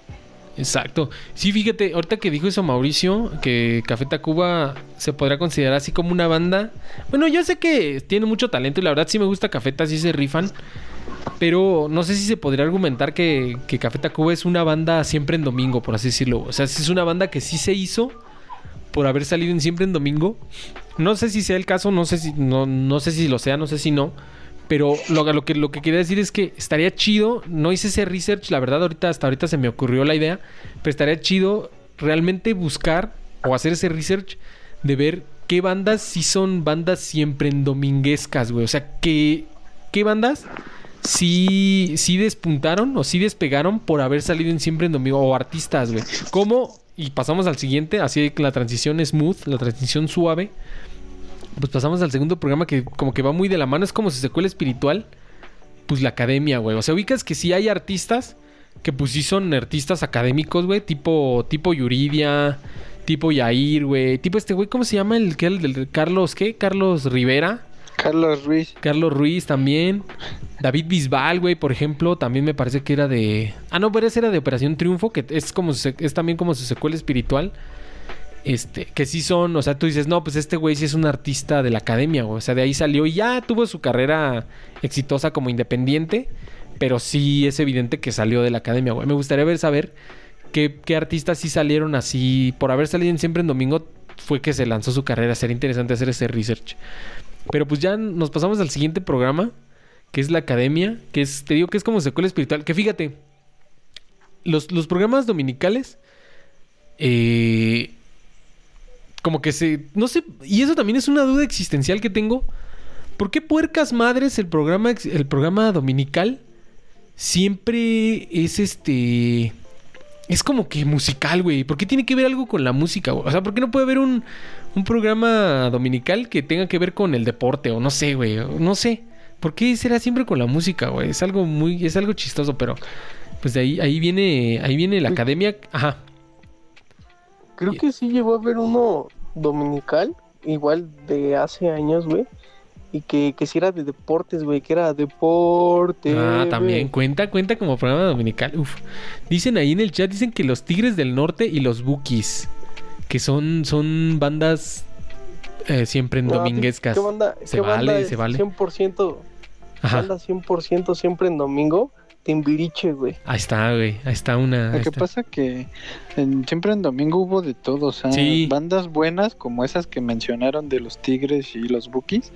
Exacto. Sí, fíjate, ahorita que dijo eso Mauricio, que Café Tacuba se podrá considerar así como una banda. Bueno, yo sé que tiene mucho talento y la verdad sí me gusta Cafeta, sí se rifan. Pero no sé si se podría argumentar que, Café Tacuba es una banda siempre en domingo, por así decirlo. O sea, si es una banda que sí se hizo por haber salido siempre en domingo. No sé si sea el caso, no sé si, no, no sé si lo sea, no sé si no. Pero lo, lo, que, lo que quería decir es que estaría chido. No hice ese research, la verdad, ahorita, hasta ahorita se me ocurrió la idea. Pero estaría chido realmente buscar o hacer ese research de ver qué bandas sí son bandas siempre en dominguescas, güey. O sea, qué, qué bandas sí, sí despuntaron o sí despegaron por haber salido en siempre en domingo. O artistas, güey. ¿Cómo? Y pasamos al siguiente, así que la transición smooth, la transición suave. Pues pasamos al segundo programa que como que va muy de la mano, es como su secuela espiritual. Pues la academia, güey. O sea, ubicas que sí hay artistas que pues sí son artistas académicos, güey. Tipo, tipo Yuridia, tipo Yair, güey. Tipo este güey, ¿cómo se llama? El que el del Carlos, ¿qué? Carlos Rivera. Carlos Ruiz. Carlos Ruiz también. David Bisbal, güey, por ejemplo, también me parece que era de. Ah, no, pero ese era de Operación Triunfo, que es como sec- es también como su secuela espiritual. Este, que sí son, o sea, tú dices, no, pues este güey sí es un artista de la academia, güey. O sea, de ahí salió y ya tuvo su carrera exitosa como independiente. Pero sí es evidente que salió de la academia, güey. Me gustaría ver saber qué, qué artistas sí salieron así. Por haber salido siempre en domingo, fue que se lanzó su carrera. Sería interesante hacer ese research. Pero pues ya nos pasamos al siguiente programa, que es la academia, que es, te digo que es como secuela espiritual. Que fíjate, los, los programas dominicales, eh, como que se, no sé, y eso también es una duda existencial que tengo. ¿Por qué puercas madres el programa, el programa dominical siempre es este... Es como que musical, güey. ¿Por qué tiene que ver algo con la música? O sea, ¿por qué no puede haber un, un programa dominical que tenga que ver con el deporte? O no sé, güey. No sé. ¿Por qué será siempre con la música, güey? Es algo muy... Es algo chistoso, pero... Pues de ahí, ahí viene... Ahí viene la academia... Ajá. Creo que sí llegó a haber uno dominical, igual de hace años, güey. Y que, que sí era de deportes, güey, que era deporte. Ah, también. Cuenta, cuenta como programa dominical. Uf. Dicen ahí en el chat, dicen que los Tigres del Norte y los Bookies. Que son, son bandas eh, siempre en No, dominguescas. ¿Qué banda, Se qué banda vale, es se vale. 100%, Ajá. banda 100% siempre en domingo, Timbiriche, güey. Ahí está, güey. Ahí está una. Lo que está. pasa que en- siempre en domingo hubo de todo, o sea, Sí. bandas buenas como esas que mencionaron de los Tigres y los Bookies,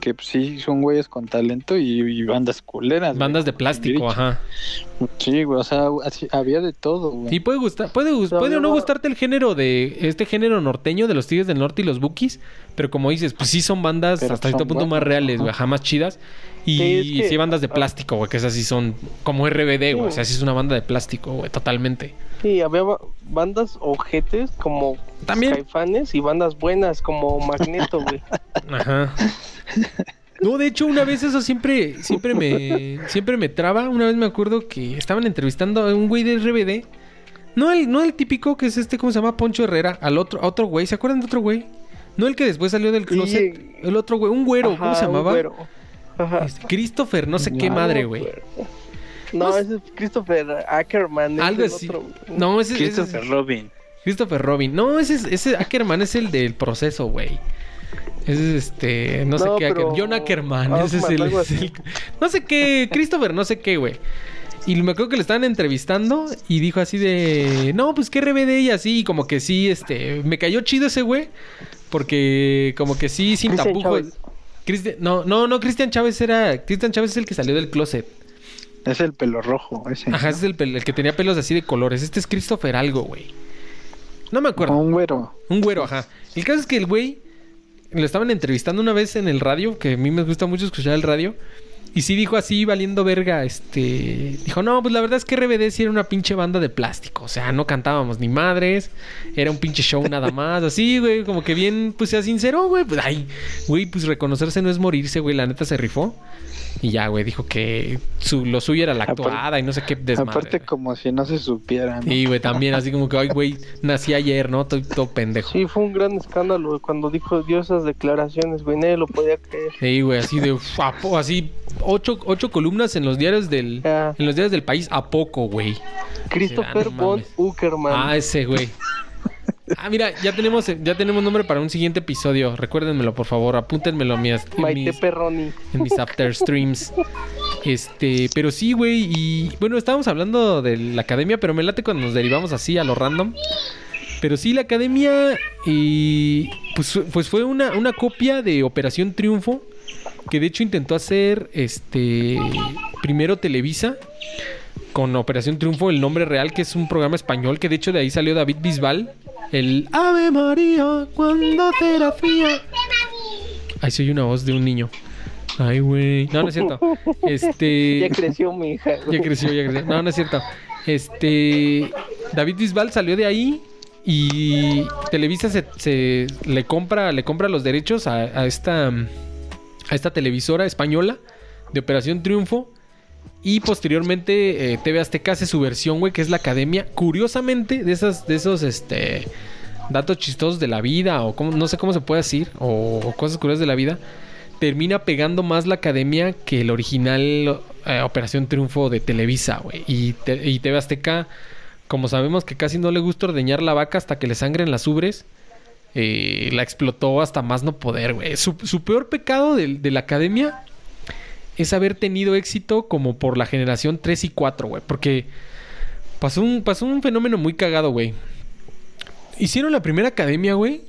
que pues, sí son güeyes con talento y, y bandas culeras. güey, Bandas de plástico, Timbiriche. ajá. Sí, güey, o sea, así- había de todo, güey. Y puede gustar, puede, Pero puede o no gustarte el género de este género norteño de los Tigres del Norte y los Bookies, pero como dices, pues sí son bandas Pero hasta cierto punto más reales, ajá. güey, ajá, más chidas. Y Sí, es sí, bandas de plástico, güey, que esas sí son como RBD, güey. O sea, sí es una banda de plástico, güey, totalmente. Sí, había ba- bandas ojetes como También. Caifanes y bandas buenas como Magneto, güey. Ajá. No, de hecho, una vez eso siempre, siempre me, siempre me traba. Una vez me acuerdo que estaban entrevistando a un güey de RBD. No el, no el típico que es este, ¿cómo se llama? Poncho Herrera. Al otro, a otro güey. ¿Se acuerdan de otro güey? No el que después salió del closet. Sí. El otro güey, un güero, ¿cómo se un llamaba? güero. Ajá. Este, Christopher, no sé qué madre, güey. No, ese es Christopher Ackerman. ese Algo es así. otro. No, ese, ese es Christopher Robin. Christopher Robin. No, ese es, ese Ackerman es el del proceso, güey. Ese es este, no sé qué, Acker- pero- John Ackerman, Ackerman, ese es el, es no sé qué, Christopher, no sé qué, güey. Y me acuerdo que le estaban entrevistando y dijo así de, no, pues qué RBD y así, y como que sí, este, me cayó chido ese güey, porque como que sí, sin tapujos. No, no, no, Cristian Chávez era, Cristian Chávez es el que salió del closet. Es el pelo rojo, ese. Ajá, ese es el, el que tenía pelos así de colores. Este es Christopher algo, güey. No me acuerdo. Un güero. Un güero, ajá. El caso es que el güey lo estaban entrevistando una vez en el radio, que a mí me gusta mucho escuchar el radio. Y sí dijo así, valiendo verga, este... Dijo, no, pues la verdad es que RBD sí era una pinche banda de plástico. O sea, no cantábamos ni madres. Era un pinche show nada más. Así, güey, como que bien, pues sea sincero, güey. Pues, ay, güey, pues reconocerse no es morirse, güey. La neta se rifó. Y ya, güey, dijo que su, lo suyo era la Aparte- actuada y no sé qué desmadre. Aparte, güey. como si no se supiera, ¿no? Sí, güey, también así como que, ay, güey, nací ayer, ¿no? Estoy todo pendejo. Sí, fue un gran escándalo güey, cuando dijo, dio esas declaraciones, güey, nadie lo podía creer. Sí, güey, así de, a po- así, ocho, ocho columnas en los diarios del, en los diarios del país, a poco, güey. Christopher no von. Uckerman. Ah, ese, güey. Ah, mira, ya tenemos, ya tenemos nombre para un siguiente episodio. Recuérdenmelo, por favor. Apúntenmelo en mis, Maite mis, Perroni. en mis after streams. Este, pero sí, güey. Y bueno, estábamos hablando de la academia, pero me late cuando nos derivamos así a lo random. Pero sí, la academia. Y pues, pues fue una, una copia de Operación Triunfo. Que de hecho intentó hacer este. Primero Televisa. Con Operación Triunfo, el nombre real, que es un programa español. Que de hecho de ahí salió David Bisbal. El Ave María, cuando fría. Ahí soy una voz de un niño. Ay, güey. No, no es cierto. Este. Ya creció mi hija. Ya creció, ya creció. No, no es cierto. Este. David Bisbal salió de ahí. Y Televisa se, se- le compra, le compra los derechos a, a esta. a esta televisora española de Operación Triunfo. Y posteriormente eh, TV Azteca hace su versión, güey, que es la academia. Curiosamente, de esas, de esos este datos chistosos de la vida, o cómo- no sé cómo se puede decir, o, cosas curiosas de la vida, termina pegando más la academia que el original eh, Operación Triunfo de Televisa, güey. Y, te- y TV Azteca, como sabemos que casi no le gusta ordeñar la vaca hasta que le sangren las ubres, eh, la explotó hasta más no poder, güey. Su, peor pecado de la academia es haber tenido éxito como por la generación 3 y 4, güey. Porque pasó un, pasó un fenómeno muy cagado, güey. Hicieron la primera academia, güey.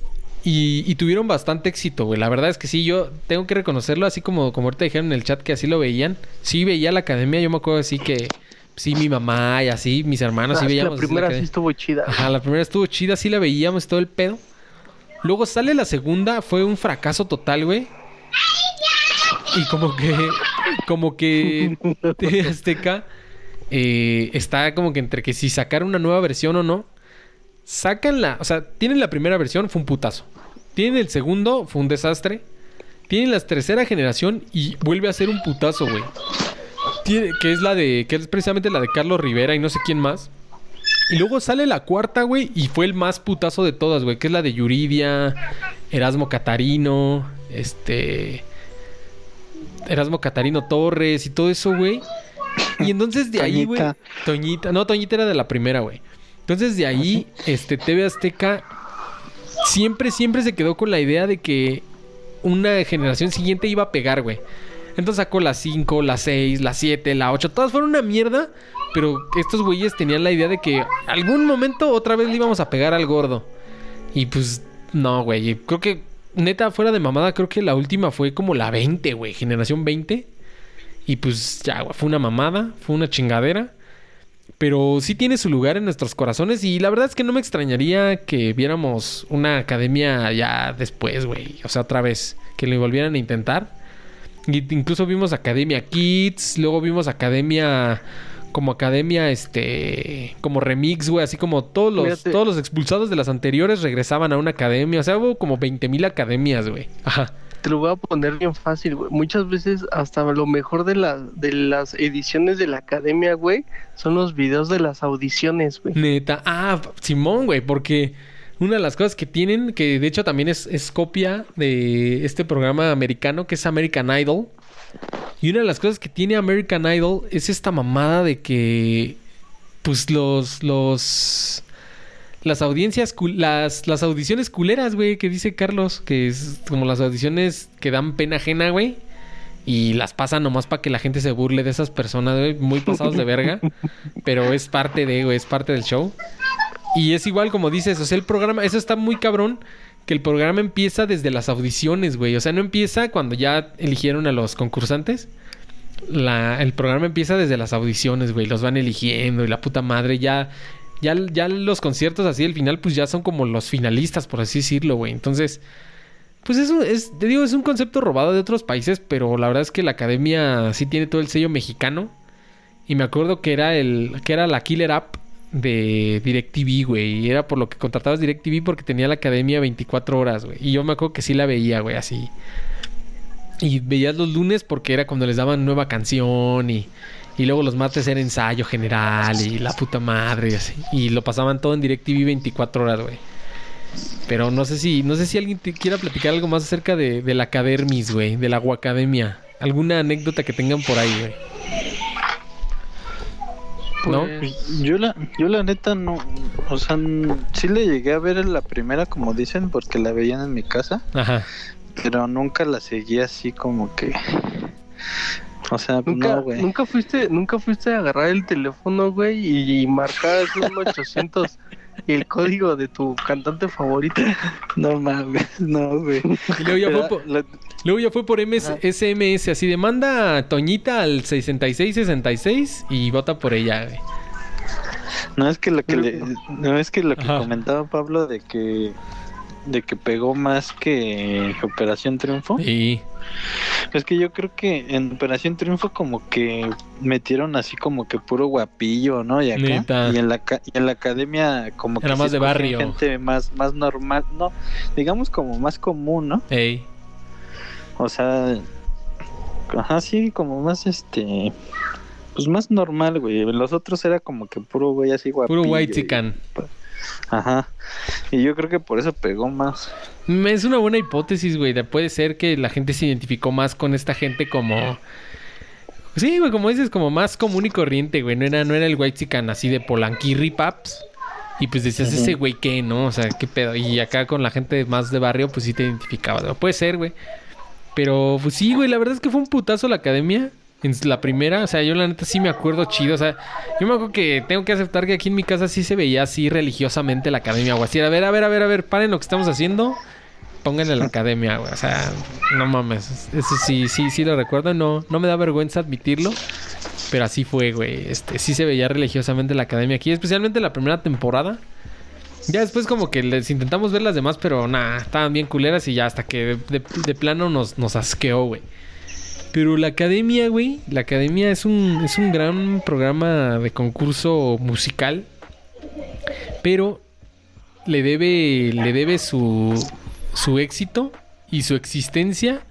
Y, y tuvieron bastante éxito, güey. La verdad es que sí, yo tengo que reconocerlo, así como, como ahorita dijeron en el chat que así lo veían. Sí veía la academia, yo me acuerdo así que... Sí, mi mamá y así, mis hermanos, Ah, sí que veíamos. la primera sí academia. estuvo chida. Ajá, la primera estuvo chida, sí la veíamos todo el pedo. Luego sale la segunda, fue un fracaso total, güey. Y como que, como que TV Azteca eh, está como que entre que si sacar una nueva versión o no. Sacan la, o sea, tienen la primera versión, fue un putazo. Tienen el segundo, fue un desastre. Tienen la tercera generación y vuelve a ser un putazo, güey. Tiene- que es la de, que es precisamente la de Carlos Rivera y no sé quién más. Y luego sale la cuarta, güey, y fue el más putazo de todas, güey, que es la de Yuridia, Erasmo Catarino, este... Erasmo Catarino Torres y todo eso, güey. Y entonces de ahí, güey... Toñita. No, Toñita era de la primera, güey. Entonces de ahí, este, TV Azteca siempre, siempre se quedó con la idea de que una generación siguiente iba a pegar, güey. Entonces sacó la 5, la 6, la 7, la 8. Todas fueron una mierda. Pero estos güeyes tenían la idea de que algún momento otra vez le íbamos a pegar al gordo. Y pues no, güey. Creo que, neta, fuera de mamada, creo que la última fue como la 20, güey. Generación 20. Y pues ya. Fue una mamada. Fue una chingadera. Pero sí tiene su lugar en nuestros corazones. Y la verdad es que no me extrañaría que viéramos una academia ya después, güey. O sea, otra vez. Que lo volvieran a intentar. Y incluso vimos Academia Kids. Luego vimos Academia. Como Academia, este. Como remix, güey. Así como todos los, Fíjate. todos los expulsados de las anteriores regresaban a una academia. O sea, hubo como 20.000 academias, güey. Ajá. Te lo voy a poner bien fácil, güey. Muchas veces hasta lo mejor de, la, de las ediciones de la academia, güey, son los videos de las audiciones, güey. Neta. Ah, Simón, güey, porque una de las cosas que tienen, que de hecho también es, es copia de este programa americano que es American Idol. Y una de las cosas que tiene American Idol es esta mamada de que, pues los, los, las audiencias, las, las audiciones culeras, güey, que dice Carlos, que es como las audiciones que dan pena ajena, güey. Y las pasan nomás para que la gente se burle de esas personas, güey, muy pasados de verga. Pero es parte de, güey, es parte del show. Y es igual como dices, o sea, el programa, eso está muy cabrón, que el programa empieza desde las audiciones, güey. O sea, no empieza cuando ya eligieron a los concursantes. La, el programa empieza desde las audiciones, güey. Los van eligiendo y la puta madre ya... Ya, ya los conciertos así al final pues ya son como los finalistas, por así decirlo, güey. Entonces, Pues eso es, te digo, es un concepto robado de otros países, pero la verdad es que la academia sí tiene todo el sello mexicano. Y me acuerdo que era el, que era la killer app de DirecTV, güey. Y era por lo que contratabas DirecTV porque tenía la academia 24 horas, güey. Y yo me acuerdo que sí la veía, güey, así. Y veías los lunes porque era cuando les daban nueva canción y, y luego los martes era ensayo general y la puta madre y así. Y lo pasaban todo en DirecTV 24 horas, güey. Pero no sé si, no sé si alguien te quiera platicar algo más acerca de, de la Acadermis, güey, de la Guacademia. Alguna anécdota que tengan por ahí, güey. ¿No? Pues, Yo la, yo la neta no, o sea, sí le llegué a ver en la primera como dicen porque la veían en mi casa, Ajá. pero nunca la seguí así como que, o sea, pues Nunca, no, güey. nunca fuiste, nunca fuiste a agarrar el teléfono, güey, y, y marcar un 800 y el código de tu cantante favorito. No mames, no, güey. Y luego ya fue La- por, la- luego ya fue por MS Ajá. SMS, así de manda a Toñita al 6666 y vota por ella, güey. no es que lo que le- no es que lo que Ajá. comentaba Pablo de que de que pegó más que Operación Triunfo. Y Es que yo creo que en Operación Triunfo como que metieron así como que puro guapillo, ¿no? Y acá Neta. y en la ca- y en la academia como que Era sí más de barrio. gente más más normal, no, digamos como más común, ¿no? ey, O sea, ajá, sí, como más este pues más normal, güey. Los otros era como que puro güey así guapillo. puro white chican. Ajá. Y yo creo que por eso pegó más. Mm, Es una buena hipótesis, güey. de- Puede ser que la gente se identificó más con esta gente como. Sí, güey, como dices, como más común y corriente, güey. No era, no era el white chican así de Polanquirri Paps. Y pues decías, ese güey, ¿qué, no? O sea, ¿qué pedo? Y acá con la gente más de barrio, pues sí te identificabas. Puede ser, güey. Pero, pues sí, güey, la verdad es que fue un putazo la academia. En la primera, o sea, yo la neta sí me acuerdo chido. O sea, yo me acuerdo que tengo que aceptar que aquí en mi casa sí se veía así religiosamente la academia, güey. Así, a ver, a ver, a ver, a ver, paren lo que estamos haciendo. Pónganle la academia, güey. O sea, no mames. Eso sí, sí, sí lo recuerdo. No, no me da vergüenza admitirlo. Pero así fue, güey. Este, sí se veía religiosamente la academia aquí, especialmente la primera temporada. Ya después como que les intentamos ver las demás, pero nada, estaban bien culeras y ya hasta que de, plano nos, nos asqueó, güey. Pero la academia, güey, la academia es un, es un gran programa de concurso musical. Pero le debe, le debe su, su éxito y su existencia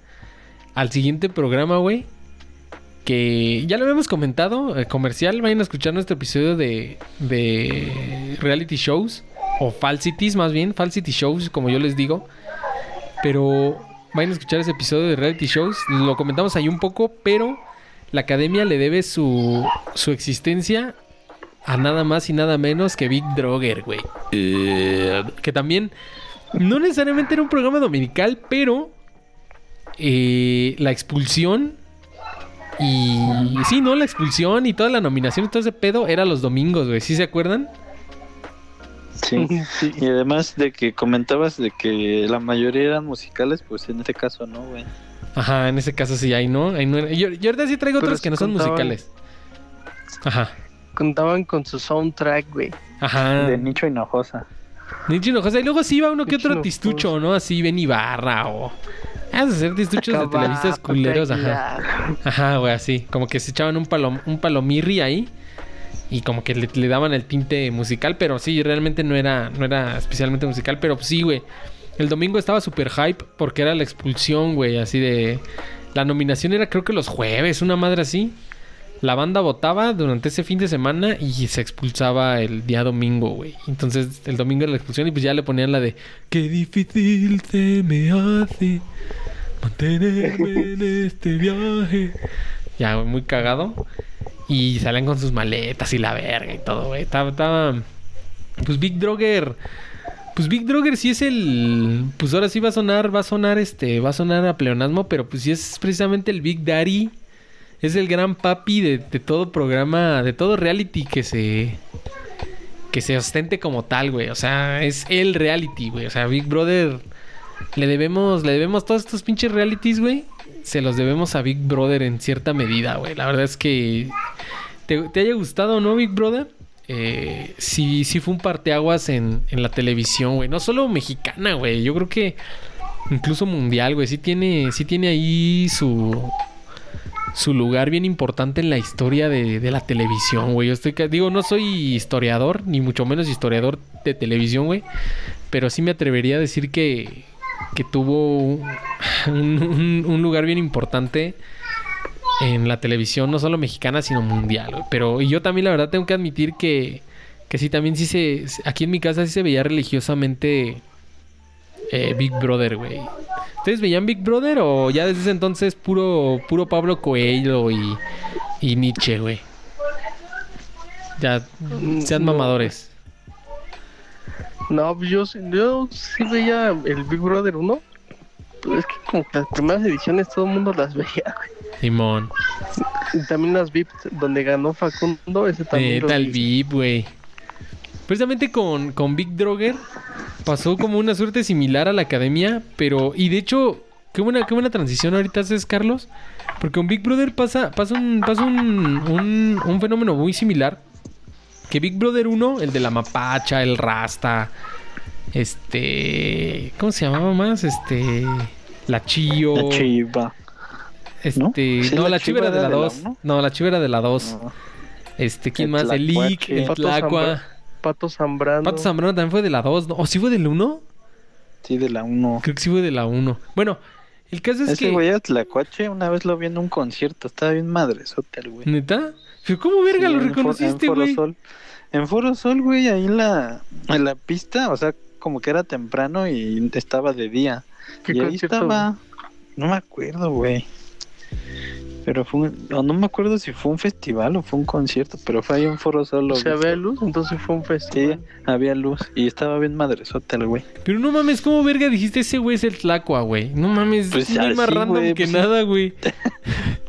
al siguiente programa, güey. Que ya lo habíamos comentado, eh, comercial. Vayan a escuchar nuestro episodio de, de reality shows. O falsities, más bien. Falsity shows, como yo les digo. Pero vayan a escuchar ese episodio de reality shows. Lo comentamos ahí un poco, pero la academia le debe su, su existencia a nada más y nada menos que Big Drogger, güey. Eh, que también no necesariamente era un programa dominical, pero eh, la expulsión y sí, no, la expulsión y toda la nominación y todo ese pedo era los domingos, güey. ¿Sí se acuerdan? Sí. Sí. Y además de que comentabas de que la mayoría eran musicales, pues en este caso no, güey. Ajá, en ese caso sí, ahí no. Ahí no era- Yo, yo ahorita sí traigo Pero otros que no son musicales. Ajá, Contaban con su soundtrack, güey. ajá. De Nicho Hinojosa. Nicho Hinojosa. Y luego sí iba uno que Nicho otro Hinojosa. tistucho, ¿no? Así Ben Ibarra o... Has de hacer tistuchos de televistas culeros, ajá. Ajá, güey, así. Como que se echaban un, palom, un palomirri ahí. Y como que le, daban el tinte musical. Pero sí, realmente no era, no era especialmente musical. Pero sí, güey. El domingo estaba súper hype porque era la expulsión, güey. Así de... La nominación era creo que los jueves, una madre así. La banda votaba durante ese fin de semana y se expulsaba el día domingo, güey. Entonces el domingo era la expulsión y pues ya le ponían la de... Qué difícil se me hace mantenerme en este viaje. Ya, muy cagado. Y salen con sus maletas y la verga y todo, güey. Estaba, estaba... Pues Big Drogger... Pues Big Drogger sí es el... Pues ahora sí va a sonar, va a sonar este... Va a sonar a pleonasmo, pero pues sí es precisamente el Big Daddy. Es el gran papi de, de todo programa, de todo reality que se... Que se ostente como tal, güey. O sea, es el reality, güey. O sea, Big Brother... Le debemos, le debemos todos estos pinches realities, güey. Se los debemos a Big Brother en cierta medida, güey. La verdad es que te, haya gustado o no, Big Brother. Eh, sí, sí fue un parteaguas en, en la televisión, güey. No solo mexicana, güey. Yo creo que incluso mundial, güey. Sí tiene, sí tiene ahí su, su lugar bien importante en la historia de, de la televisión, güey. Yo estoy, digo, no soy historiador, ni mucho menos historiador de televisión, güey. Pero sí me atrevería a decir que, que tuvo un- un lugar bien importante en la televisión, no solo mexicana, sino mundial. Pero y yo también, la verdad, tengo que admitir que, que sí, también sí se. Aquí en mi casa sí se veía religiosamente eh, Big Brother, güey. ¿Ustedes veían Big Brother o ya desde ese entonces puro, puro Pablo Coelho y, y Nietzsche, güey? Ya, sean No. mamadores. No, pues yo, sí- yo sí veía el Big Brother 1. Pero es que como que las primeras ediciones todo el mundo las veía, güey. Simón. Y también las VIP donde ganó Facundo, ese también. Neta, el vi. VIP, güey. Precisamente con, con Big Droger pasó como una suerte similar a la academia, pero. Y de hecho, qué buena, qué buena transición ahorita haces, Carlos. Porque con Big Brother pasa, pasa, un, pasa un, un, un fenómeno muy similar. Que Big Brother 1, el de la mapacha, el rasta, este. ¿Cómo se llamaba más? Este. La Chio. La chiva. Este. ¿no? No, Sí, la, la chiva era de la Chiva era de la 2. uno. No, la chiva era de la 2. No. Este, ¿quién El más? El Lick, el Pato Tlacua. Pato Zambrano. Pato Zambrano también fue de la 2, ¿no? ¿O sí fue del 1? Sí, de la 1. Creo que sí fue de la 1. Bueno, el caso es Ese que... güey era Tlacuache, una vez lo vi en un concierto, estaba bien madresote el güey. ¿Neta? ¿Pero cómo verga Sí, lo reconociste, en Foro güey? Sol. En Foro Sol, güey, ahí en la, en la pista, o sea, como que era temprano y estaba de día. ¿Qué y ahí concierto? estaba, no me acuerdo, güey. Pero fue un- no, no me acuerdo si fue un festival o fue un concierto, pero fue ahí en Foro Sol. lo O sea, había luz, entonces fue un Sí, festival. había luz y estaba bien madresote el güey. Pero no mames, ¿cómo verga dijiste ese güey es el Tlacua, güey? No mames, Pues es más random güey, que pues sí. nada, güey.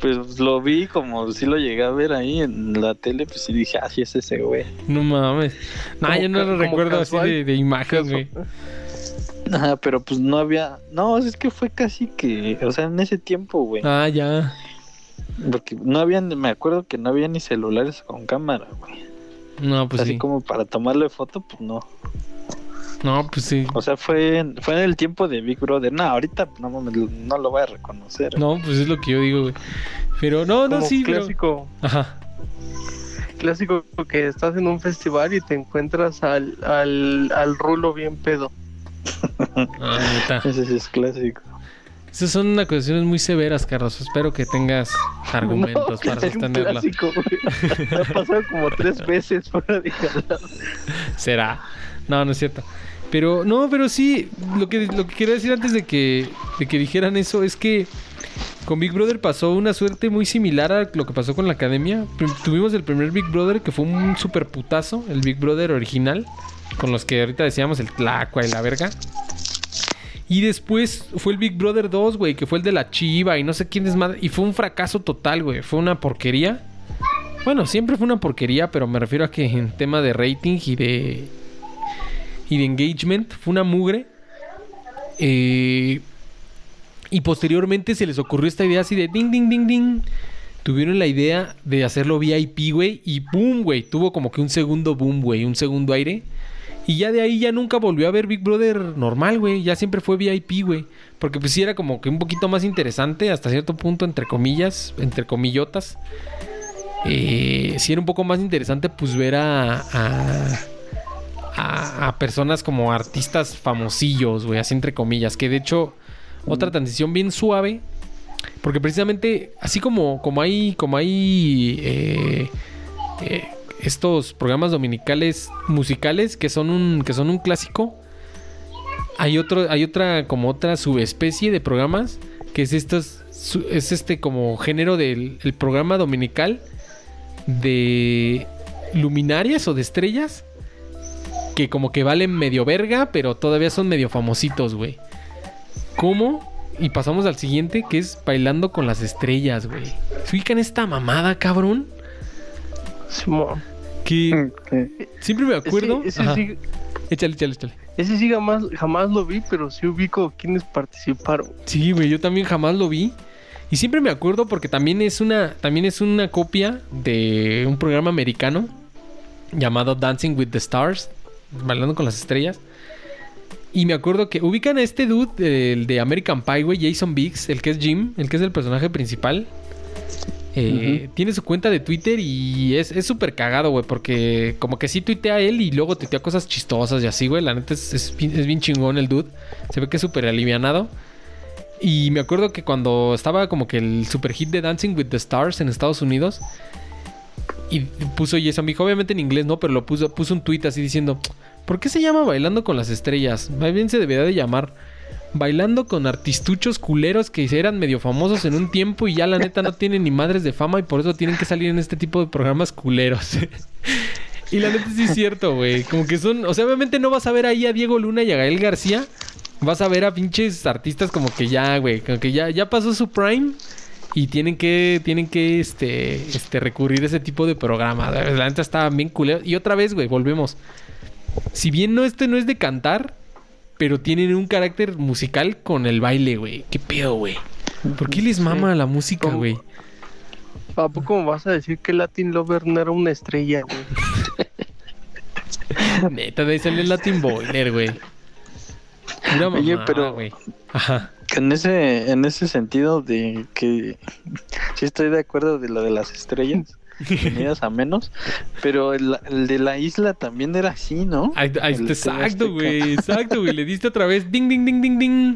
Pues lo vi como si lo llegué a ver ahí en la tele, pues sí dije, ah, sí es ese güey. No mames. Nah, Como yo no lo recuerdo así de, de imagen, güey. Ajá, pero pues no había, no, es que fue casi que, o sea, en ese tiempo, güey. Ah, ya. Porque no habían, me acuerdo que no había ni celulares con cámara, güey. No, pues Así sí. como para tomarle foto, pues no. No, pues sí. O sea, fue en, fue en el tiempo de Big Brother. No, ahorita no, no lo voy a reconocer. No, pues es lo que yo digo, güey. Pero no, no, Como sí, pero... clásico, Ajá. clásico que estás en un festival y te encuentras al, al, al rulo bien pedo. Ah. Ese sí es clásico. Esas son acusaciones muy severas, Carlos. Espero que tengas argumentos No, para sostenerla. Me ha pasado como tres veces fuera de jalada. Será. No, no es cierto. Pero, no, pero sí, lo que, lo que quería decir antes de que, de que dijeran eso es que con Big Brother pasó una suerte muy similar a lo que pasó con la academia. Tuvimos el primer Big Brother que fue un super putazo, el Big Brother original, con los que ahorita decíamos el Tlacua y la verga. Y después fue el Big Brother 2, güey, que fue el de la Chiva y no sé quién es más. Y fue un fracaso total, güey. Fue una porquería. Bueno, siempre fue una porquería, pero me refiero a que en tema de rating y de. y de engagement fue una mugre. Eh, y posteriormente se les ocurrió esta idea así de ding, ding, ding, ding. Tuvieron la idea de hacerlo VIP, güey. Y boom, güey. Tuvo como que un segundo boom, güey. Un segundo aire. Y ya de ahí ya nunca volvió a ver Big Brother normal, güey. Ya siempre fue VIP, güey. Porque pues sí era como que un poquito más interesante hasta cierto punto, entre comillas, entre comillotas. Eh, sí era un poco más interesante pues ver a... a a, personas como artistas famosillos, güey, así entre comillas, que de hecho otra transición bien suave, porque precisamente así como como hay como hay eh, eh, estos programas dominicales musicales que son un que son un clásico, hay otro hay otra como otra subespecie de programas que es estos es este como género del el programa dominical de luminarias o de estrellas que como que valen medio verga, pero todavía son medio famositos, güey. ¿Cómo? Y pasamos al siguiente, que es Bailando con las Estrellas, güey. ¿Se ubican esta mamada, cabrón? Simón. Que siempre me acuerdo. Ese, ese sí, Échale, échale, échale. ese sí jamás, jamás lo vi, pero sí ubico quienes participaron. Sí, güey, yo también jamás lo vi. Y siempre me acuerdo porque también es una, también es una copia de un programa americano llamado Dancing with the Stars, bailando con las estrellas. Y me acuerdo que ubican a este dude, el de American Pie, güey, Jason Biggs, el que es Jim, el que es el personaje principal. Eh, Tiene su cuenta de Twitter y es súper cagado, güey, porque como que sí tuitea él y luego tuitea cosas chistosas y así, güey. La neta es, es, es bien chingón el dude. Se ve que es súper alivianado. Y me acuerdo que cuando estaba como que el super hit de Dancing with the Stars en Estados Unidos, y puso Jason Biggs, obviamente en inglés, ¿no? Pero lo puso, puso un tweet así diciendo, ¿por qué se llama Bailando con las Estrellas? Más bien se debería de llamar Bailando con artistuchos culeros que eran medio famosos en un tiempo y ya la neta no tienen ni madres de fama y por eso tienen que salir en este tipo de programas culeros. y la neta sí es cierto, güey. Como que son, o sea, obviamente no vas a ver ahí a Diego Luna y a Gael García. Vas a ver a pinches artistas como que ya, güey, como que ya, ya pasó su prime y tienen que tienen que este este recurrir a ese tipo de programas. La neta está bien culero. Y otra vez, güey, volvemos. Si bien no este no es de cantar, pero tienen un carácter musical con el baile, güey. ¿Qué pedo, güey? ¿Por qué les mama la música, güey? ¿A poco me vas a decir que Latin Lover no era una estrella, güey? Neta, de el Latin Boiler, güey. Pura Oye, mamada, pero- güey. Ajá. En ese, en ese sentido de que sí estoy de acuerdo de lo de las estrellas, venidas a menos, pero el, el de la isla también era así, ¿no? Exacto, güey. Exacto, güey. Le diste otra vez. Ding, ding, ding, ding, ding.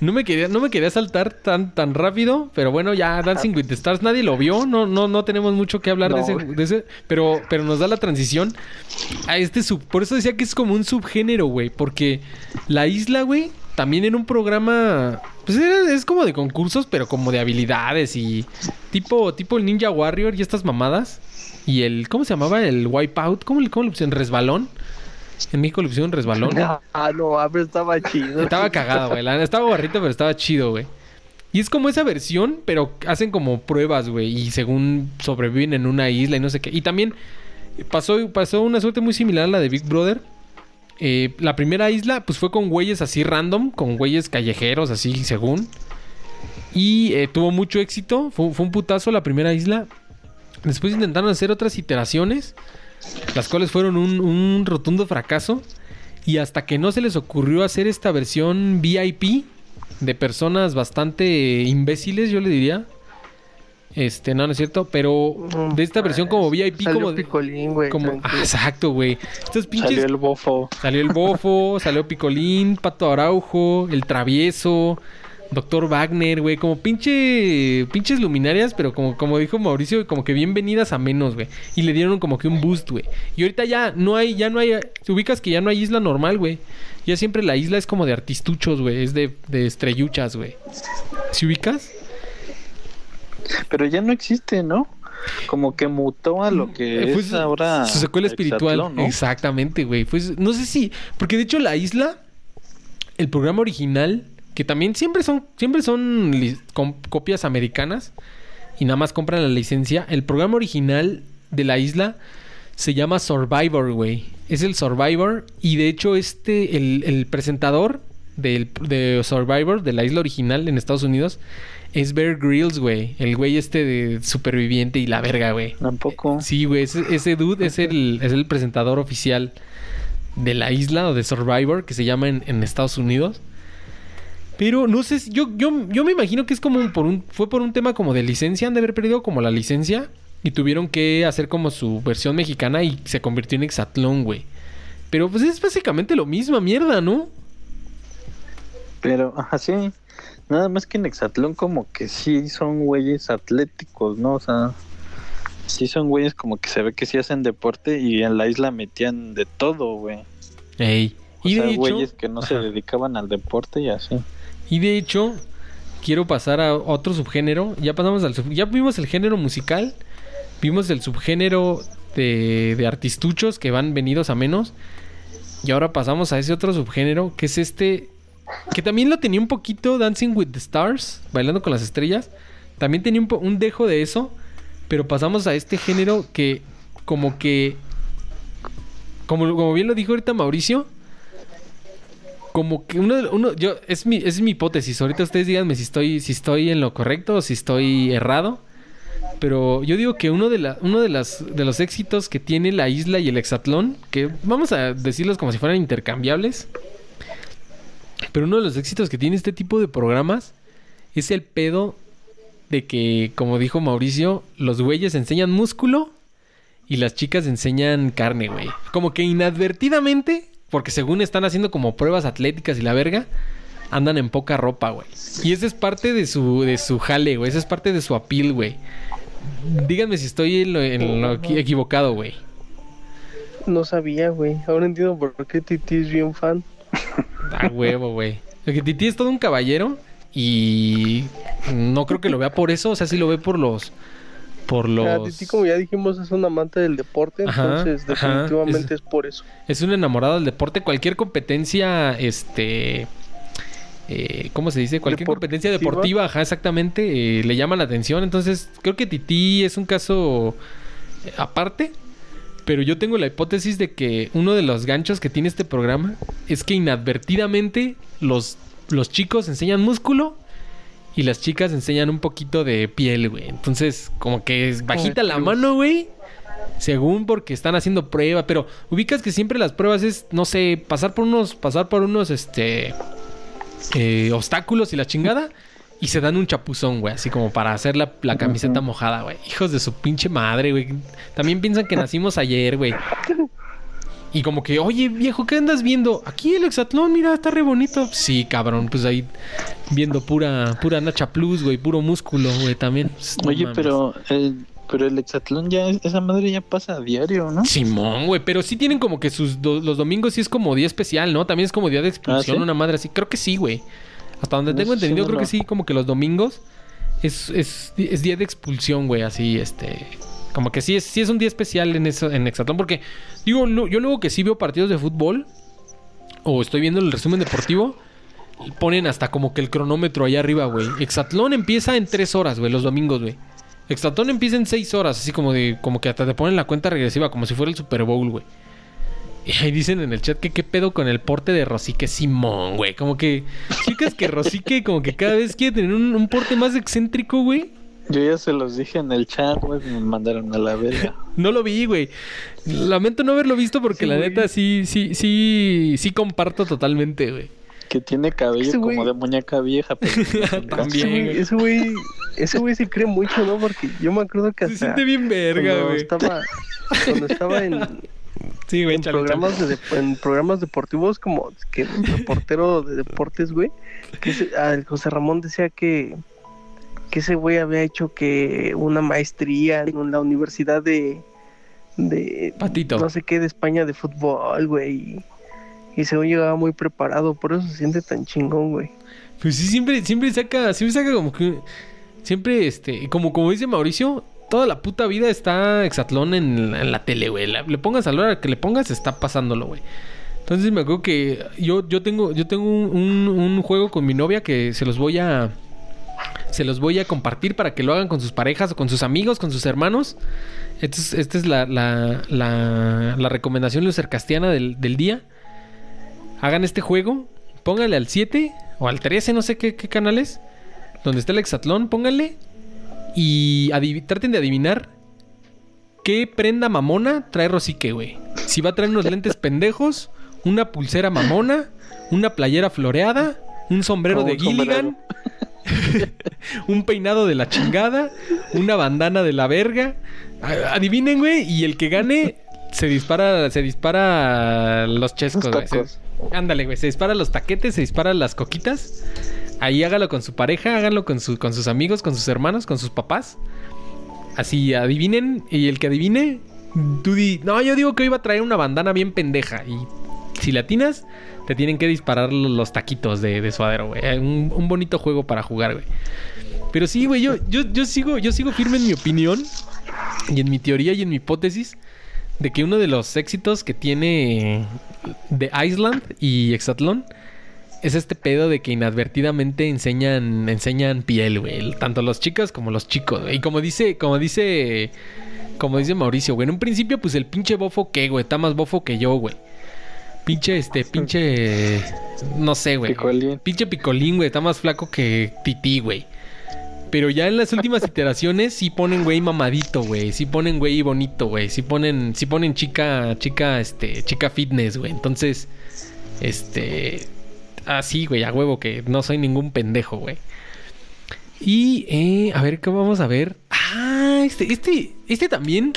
No me quería, no me quería saltar tan, tan rápido. Pero bueno, ya Dancing with the Stars nadie lo vio. No, no, no tenemos mucho que hablar de, ese, de ese. Pero, pero nos da la transición a este sub. Por eso decía que es como un subgénero, güey. Porque la isla, güey, también en un programa. Pues era- es como de concursos, pero como de habilidades y. Tipo, tipo el Ninja Warrior y estas mamadas. Y el. ¿Cómo se llamaba? El Wipeout. ¿Cómo, le- cómo le pusieron? ¿Resbalón? En México le pusieron resbalón. Ah, no, a ver, estaba chido. Estaba cagado, güey. Estaba barrito, pero estaba chido, güey. Y es como esa versión, pero hacen como pruebas, güey. Y según sobreviven en una isla y no sé qué. Y también pasó, pasó una suerte muy similar a la de Big Brother. Eh, la primera isla, pues fue con güeyes así random, con güeyes callejeros, así según. Y eh, tuvo mucho éxito. Fue, un putazo la primera isla. Después intentaron hacer otras iteraciones, las cuales fueron un rotundo fracaso. Y hasta que no se les ocurrió hacer esta versión VIP de personas bastante imbéciles, yo le diría. Este, no, no es cierto, pero de esta versión como VIP, Salió como. de- Picolín, güey. como ah, exacto, güey. Estos pinches. Salió el bofo. Salió el Bofo, salió Picolín, Pato Araujo, El Travieso, Doctor Wagner, güey, como pinche pinches luminarias, pero como, como dijo Mauricio, como que bienvenidas a menos, güey. Y le dieron como que un boost, güey. Y ahorita ya no hay, ya no hay, te ubicas que ya no hay isla normal, güey. Ya siempre la isla es como de artistuchos, güey, es de, de estrelluchas, güey. ¿Se ubicas? Pero ya no existe, ¿no? Como que mutó a lo que Eh, fue es su- ahora. Su secuela espiritual. Exactamente, güey. Pues no sé si. Porque de hecho, la isla, el programa original, que también siempre son, siempre son copias americanas. Y nada más compran la licencia. El programa original de la isla se llama Survivor, güey. Es el Survivor. Y de hecho, este, el, el presentador del, de Survivor, de la isla original en Estados Unidos, es Bear Grylls, güey. El güey este de superviviente y la verga, güey. Tampoco. Sí, güey, ese, ese dude es el, es el presentador oficial de la isla o de Survivor, que se llama en, en Estados Unidos. Pero no sé, si- yo, yo, yo me imagino que es como un- por un, fue por un tema como de licencia, han de haber perdido como la licencia y tuvieron que hacer como su versión mexicana y se convirtió en Exatlón, güey. Pero pues es básicamente lo mismo, mierda, ¿no? Pero, así. Nada más que en Hexatlón, como que sí son güeyes atléticos, ¿no? O sea, sí son güeyes como que se ve que sí hacen deporte y en la isla metían de todo, güey. Ey. O Y sea, de hecho, güeyes que no se dedicaban al deporte y así. Y de hecho, quiero pasar a otro subgénero. Ya pasamos al sub- ya vimos el género musical, vimos el subgénero de, de artistuchos que van venidos a menos. Y ahora pasamos a ese otro subgénero, que es este, que también lo tenía un poquito Dancing with the Stars, bailando con las estrellas. También tenía un, un dejo de eso, pero pasamos a este género que como que, como, como bien lo dijo ahorita Mauricio, como que uno, uno yo es mi es mi hipótesis ahorita ustedes díganme si estoy si estoy en lo correcto o si estoy errado pero yo digo que uno de la uno de las de los éxitos que tiene la isla y el hexatlón que vamos a decirlos como si fueran intercambiables Pero uno de los éxitos que tiene este tipo de programas es el pedo de que, como dijo Mauricio, los güeyes enseñan músculo y las chicas enseñan carne, güey. Como que inadvertidamente, porque según están haciendo como pruebas atléticas y la verga, andan en poca ropa, güey. Y esa es parte de su, de su jale, güey. Esa es parte de su apil, güey. Díganme si estoy en lo, en lo equi- equivocado, güey. No sabía, güey. Ahora entiendo por qué Titi es bien fan. A huevo, güey. Titi es todo un caballero y no creo que lo vea por eso, o sea, sí lo ve por los por Ah, los Titi, como ya dijimos, es un amante del deporte, Ajá, entonces ajá, definitivamente es- es... por eso. es un enamorado del deporte, cualquier competencia este eh, ¿Cómo se dice? Cualquier competencia deportiva, ajá, exactamente, eh, le llama la atención. Entonces, creo que Titi es un caso eh, aparte. Pero yo tengo la hipótesis de que uno de los ganchos que tiene este programa es que inadvertidamente los, los chicos enseñan músculo y las chicas enseñan un poquito de piel, güey. Entonces, como que es bajita la mano, güey. Según porque están haciendo prueba, pero ubicas que siempre las pruebas es, no sé, pasar por unos, pasar por unos, este, eh, obstáculos y la chingada. Y se dan un chapuzón, güey, así como para hacer la, la camiseta mojada, güey. Hijos de su pinche madre, güey. También piensan que nacimos ayer, güey. Y como que, oye, viejo, ¿qué andas viendo? Aquí el hexatlón, mira, está re bonito. Sí, cabrón, pues ahí viendo pura, pura Nacha Plus, güey, puro músculo, güey, también. No Oye, mames. pero el, pero el hexatlón ya, esa madre ya pasa a diario, ¿no? Simón, güey, pero sí tienen como que sus do- los domingos sí es como día especial, ¿no? También es como día de expulsión, ¿Ah, sí? una madre así. Creo que sí, güey. Hasta donde No tengo entendido, no creo que sí, como que los domingos es, es, es día de expulsión, güey, así, este. Como que sí es, sí es un día especial en eso, en Hexatlón, porque, digo, lo- yo luego que sí veo partidos de fútbol, o estoy viendo el resumen deportivo, ponen hasta como que el cronómetro allá arriba, güey. Hexatlón empieza en tres horas, güey, los domingos, güey. Hexatlón empieza en seis horas, así como de, como que hasta te ponen la cuenta regresiva, como si fuera el Super Bowl, güey. Y ahí dicen en el chat que qué pedo con el porte de Rosique Simón, güey. Como que, chicas, que Rosique como que cada vez quiere tener un, un porte más excéntrico, güey. Yo ya se los dije en el chat, güey, me mandaron a la verga. No lo vi, güey. Lamento no haberlo visto porque Sí, la güey. neta sí, sí, sí, sí comparto totalmente, güey. Que tiene cabello Ese güey- como de muñeca vieja. pero- También. Ese güey, ese güey, ese güey se cree mucho, ¿no? Porque yo me acuerdo que Se hasta siente bien verga, cuando güey. estaba, cuando estaba en, Sí, güey, en programas de, en programas deportivos como que reportero de deportes, güey, que ese- el José Ramón decía que que ese güey había hecho que una maestría en la universidad de de Patito. no sé qué de España de fútbol, güey. Y, y según llegaba muy preparado, por eso se siente tan chingón, güey. Pues sí, siempre, siempre saca, siempre saca como que. Siempre, este, como, como dice Mauricio, toda la puta vida está Exatlón en, la- tele, güey. Le pongas a la hora que le pongas, está pasándolo, güey. Entonces me acuerdo que yo, yo tengo, yo tengo un, juego con mi novia que se los voy a. Se los voy a compartir para que lo hagan con sus parejas o con sus amigos, con sus hermanos. Esta es, la, la, la, la recomendación lucercastiana del, día. Hagan este juego, pónganle al 7 o al 13, no sé qué, qué canal donde está el hexatlón, pónganle y traten de adivinar qué prenda mamona trae Rosique, güey. Si va a traer unos lentes pendejos, una pulsera mamona, una playera floreada, un sombrero Oh, de un sombrero. Gilligan, un peinado de la chingada, una bandana de la verga. Adivinen, güey, y el que gane se dispara, se dispara los chescos, güey. Ándale, güey, se dispara los taquetes, se dispara las coquitas. Ahí hágalo con su pareja, háganlo con, su, con sus amigos, con sus hermanos, con sus papás. Así adivinen, y el que adivine, tú di, no, yo digo que hoy iba a traer una bandana bien pendeja. Y si latinas, te tienen que disparar lo- los taquitos de, de suadero, güey. Eh, Un, bonito juego para jugar, güey. Pero sí, güey, yo, yo, yo, sigo, yo sigo firme en mi opinión y en mi teoría y en mi hipótesis de que uno de los éxitos que tiene de Island y Exatlón es este pedo de que inadvertidamente enseñan enseñan piel, güey, tanto los chicas como los chicos. güey. Y como dice, como dice como dice Mauricio, güey, en un principio pues el pinche bofo que, güey, está más bofo que yo, güey. Pinche este, pinche no sé, güey. Picolín. Pinche picolín, güey, está más flaco que tití, güey. Pero ya en las últimas iteraciones sí ponen güey mamadito, güey. Sí ponen güey bonito, güey. Sí ponen, sí ponen chica, chica, este, chica fitness, güey. Entonces, este, así, güey, a huevo, que no soy ningún pendejo, güey. Y, eh, a ver, ¿qué vamos a ver? Ah, este, este, este también.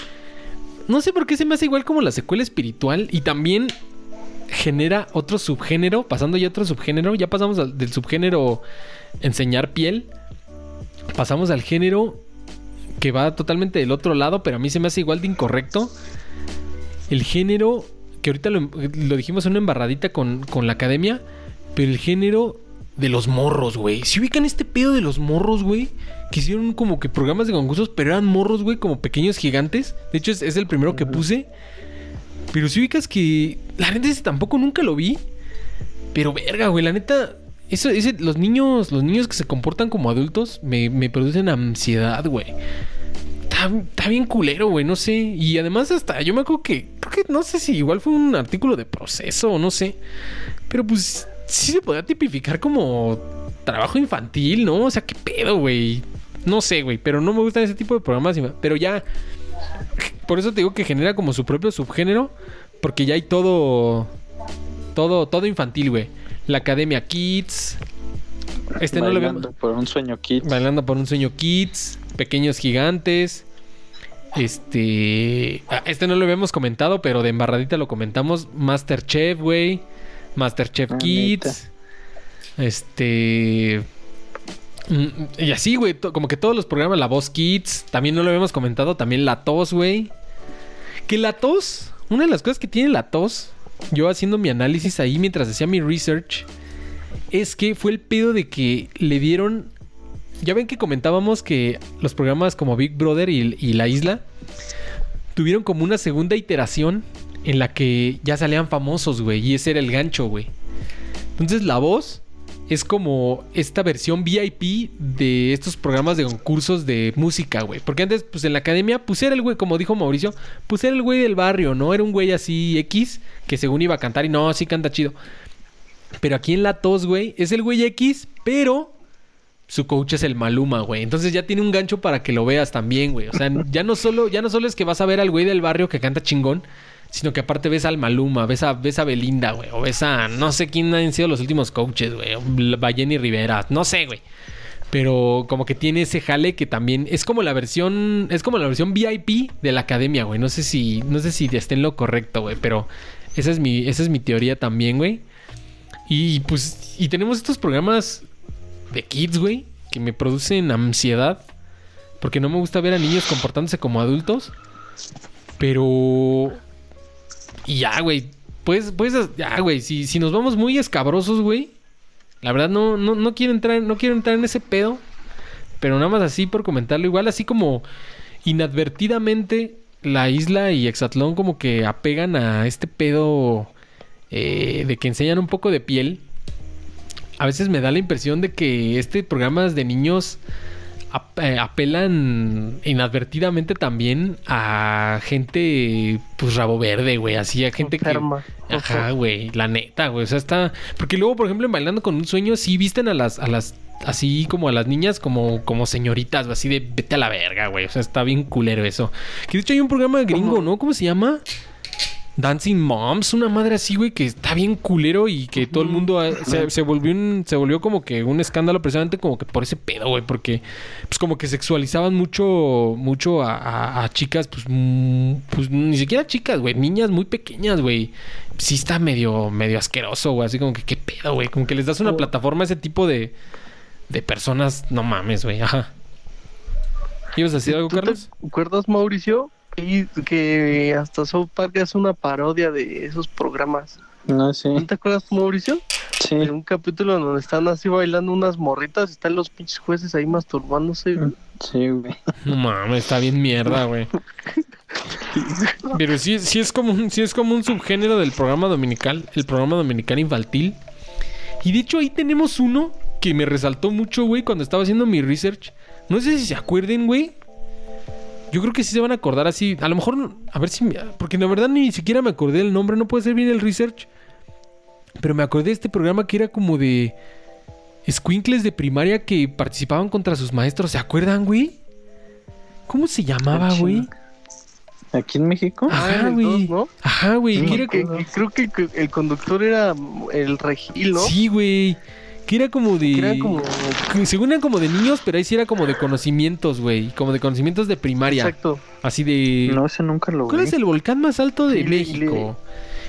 No sé por qué se me hace igual como la secuela espiritual. Y también genera otro subgénero. Pasando ya otro subgénero. Ya pasamos al- del subgénero enseñar piel. Pasamos al género que va totalmente del otro lado. Pero a mí se me hace igual de incorrecto. El género. Que ahorita lo, lo dijimos en una embarradita con, con la academia. Pero el género de los morros, güey. Si ubican este pedo de los morros, güey. Que hicieron como que programas de concursos, pero eran morros, güey, como pequeños gigantes. De hecho, es, es el primero que puse. Pero si ubicas que. La neta, ese tampoco nunca lo vi. Pero verga, güey, la neta. Eso, ese, los niños, los niños que se comportan como adultos me, me producen ansiedad, güey. Está, está bien culero, güey, no sé. Y además hasta yo me acuerdo que, creo que no sé si igual fue un artículo de proceso o no sé. Pero pues sí se podía tipificar como trabajo infantil, ¿no? O sea, qué pedo, güey. No sé, güey, pero no me gustan ese tipo de programas. Pero ya, por eso te digo que genera como su propio subgénero. Porque ya hay todo, todo, todo infantil, güey. La Academia Kids. Este no lo. Bailando por un sueño kit. Bailando por un sueño Kids, Pequeños Gigantes. Este. ah, Este no lo habíamos comentado, pero de embarradita lo comentamos. Masterchef, güey. Masterchef Ah, Kids. Este. mm, Y así, güey. Como que todos los programas, La Voz Kids. También no lo habíamos comentado. También La Tos, güey. Que La Tos. Una de las cosas que tiene La Tos. Yo haciendo mi análisis ahí mientras hacía mi research es que fue el pedo de que le dieron. Ya ven que comentábamos que los programas como Big Brother y, y La Isla tuvieron como una segunda iteración en la que ya salían famosos, güey, y ese era el gancho, güey. Entonces la voz es como esta versión VIP de estos programas de concursos de música, güey. Porque antes, pues en la academia, pues era el güey, como dijo Mauricio, pues era el güey del barrio, ¿no? Era un güey así X que según iba a cantar y no, sí canta chido. Pero aquí en la tos, güey, es el güey X, pero su coach es el Maluma, güey. Entonces ya tiene un gancho para que lo veas también, güey. O sea, ya no solo, ya no solo es que vas a ver al güey del barrio que canta chingón, sino que aparte ves al Maluma, ves a, ves a Belinda, güey. O ves a no sé quién han sido los últimos coaches, güey. Jenny Rivera, no sé, güey. Pero como que tiene ese jale que también es como la versión, es como la versión VIP de la academia, güey. No sé si, no sé si esté en lo correcto, güey. Pero esa es mi, esa es mi teoría también, güey. Y pues, y tenemos estos programas de kids, güey, que me producen ansiedad. Porque no me gusta ver a niños comportándose como adultos. Pero. Y ya, güey. Pues, pues, ya, güey. Si, si nos vamos muy escabrosos, güey. La verdad no, no, no quiero entrar, no quiero entrar en ese pedo. Pero nada más así por comentarlo. Igual así como inadvertidamente la isla y Exatlón como que apegan a este pedo eh, de que enseñan un poco de piel. A veces me da la impresión de que este programas de niños apelan inadvertidamente también a gente pues rabo verde, güey, así a gente Enferma. que ajá, güey, la neta, güey, o sea, está porque luego, por ejemplo, en bailando con un sueño sí visten a las a las así como a las niñas como como señoritas, así de vete a la verga, güey, o sea, está bien culero eso. Que de hecho hay un programa gringo, ¿Cómo? ¿no? ¿Cómo se llama? Dancing Moms, una madre así, güey, que está bien culero y que todo el mundo ha- se, se volvió un, se volvió como que un escándalo precisamente como que por ese pedo, güey, porque pues como que sexualizaban mucho, mucho a, a- a chicas, pues, mm, pues ni siquiera chicas, güey, niñas muy pequeñas, güey. Sí está medio, medio asqueroso, güey, así como que qué pedo, güey, como que les das una Oh. plataforma a ese tipo de, de personas, no mames, güey, ajá. ¿Ibas a decir algo, ¿Tú te Carlos? acuerdas, Mauricio? Y que hasta South Park es una parodia de esos programas. No sé. ¿No te acuerdas, Mauricio? Sí. En un capítulo donde están así bailando unas morritas, están los pinches jueces ahí masturbándose. güey. Sí, güey. No mames, está bien mierda, güey. Pero sí, sí es como un, sí es como un subgénero del programa dominical, el programa dominical infantil. Y de hecho ahí tenemos uno que me resaltó mucho, güey, cuando estaba haciendo mi research. No sé si se acuerden, güey. Yo creo que sí se van a acordar así. A lo mejor, a ver si... me- porque la verdad ni siquiera me acordé del nombre, no puede ser bien el research. Pero me acordé de este programa que era como de... Squinkles de primaria que participaban contra sus maestros. ¿Se acuerdan, güey? ¿Cómo se llamaba, güey? ¿Aquí en México? Ah, Ajá, el güey. dos, ¿no? Ajá, güey. Creo que el, que el conductor era el Regil, ¿no? Sí, güey. Que era como de. Que era como... que según eran como de niños, pero ahí sí era como de conocimientos, güey. Como de conocimientos de primaria. Exacto. Así de. No, ese nunca lo ¿Cuál vi. es el volcán más alto de le- México?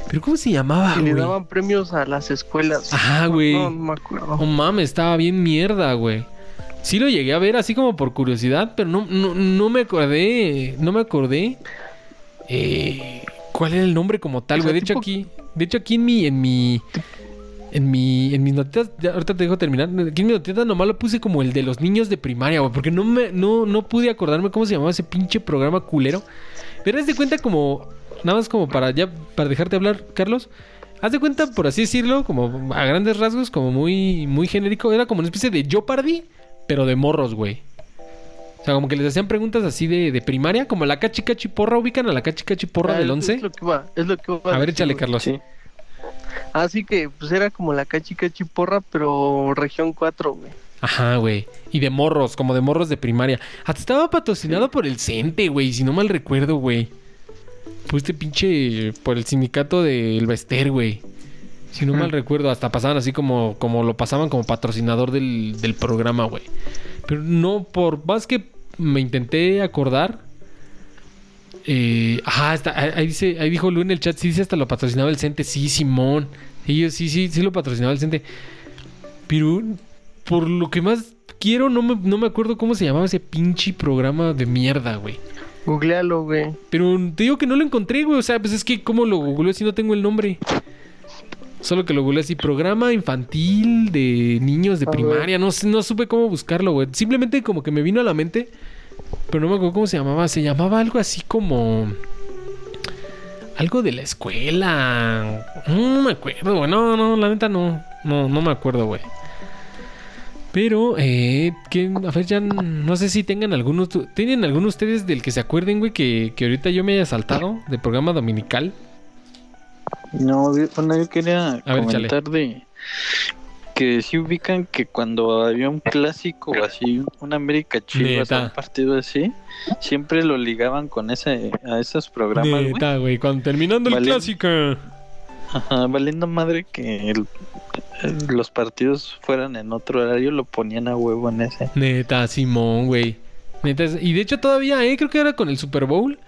¿Pero cómo se llamaba, y le Ah, güey? daban premios a las escuelas. Ajá, güey. No, no me acuerdo. No mames, estaba bien mierda, güey. Sí lo llegué a ver así como por curiosidad, pero no, no, no me acordé. No me acordé. eh, ¿Cuál era el nombre como tal, O sea, güey? De hecho aquí. De hecho aquí en mi. En mi. En mi. En mis notitas. ya, ahorita te dejo terminar. Aquí en mi notita nomás lo puse como el de los niños de primaria, güey. Porque no me. No, no pude acordarme cómo se llamaba ese pinche programa culero. Pero haz de cuenta como. Nada más como para ya. Para dejarte hablar, Carlos. Haz de cuenta, por así decirlo, como a grandes rasgos, como muy, muy genérico. Era como una especie de Jeopardy, pero de morros, güey. O sea, como que les hacían preguntas así de, de primaria, como la cachi cachi porra. ¿Ubican a la cachi cachi porra Ah, del es- 11? Es lo que iba, es lo que iba A ver, decir, échale. Carlos. Sí. Así que, pues era como la cachi cachi porra, pero región 4, güey. Ajá, güey. Y de morros, como de morros de primaria. Hasta estaba patrocinado por el CENTE, güey, si no mal recuerdo, güey. Pues este pinche. Por el sindicato del Bester, güey. Si no mal recuerdo, hasta pasaban así como, como lo pasaban como patrocinador del, del programa, güey. Pero no, por más que me intenté acordar. Eh, ajá, ahí, dice, ahí dijo Lu en el chat, sí dice hasta lo patrocinaba el CENTE. Sí, Simón. Sí, yo- sí, sí, sí lo patrocinaba el CENTE. Pero por lo que más quiero, no me, no me acuerdo cómo se llamaba ese pinche programa de mierda, güey. Googlealo, güey. Pero te digo que no lo encontré, güey. O sea, pues es que cómo lo googleo si no tengo el nombre. Solo que lo googleé así, programa infantil de niños de A primaria. No, no supe cómo buscarlo, güey. Simplemente como que me vino a la mente. Pero no me acuerdo cómo se llamaba. Se llamaba algo así como... Algo de la escuela. No, me acuerdo, güey. No, no, la neta no. No, no me acuerdo, güey. Pero, eh, que, a ver, ya no sé si tengan algunos. ¿Tienen algunos ustedes del que se acuerden, güey, que, que ahorita yo me haya saltado de programa dominical? No, bueno, yo quería A ver, comentar de que si ubican que cuando había un clásico o así, un América Chivas, un partido así, siempre lo ligaban con ese a esos programas. Neta, güey, cuando terminando el clásico. Ajá, valiendo madre que el- el- los partidos fueran en otro horario, lo ponían a huevo en ese. Neta, Simón, güey. Neta, y de hecho todavía, eh, creo que era con el Super Bowl.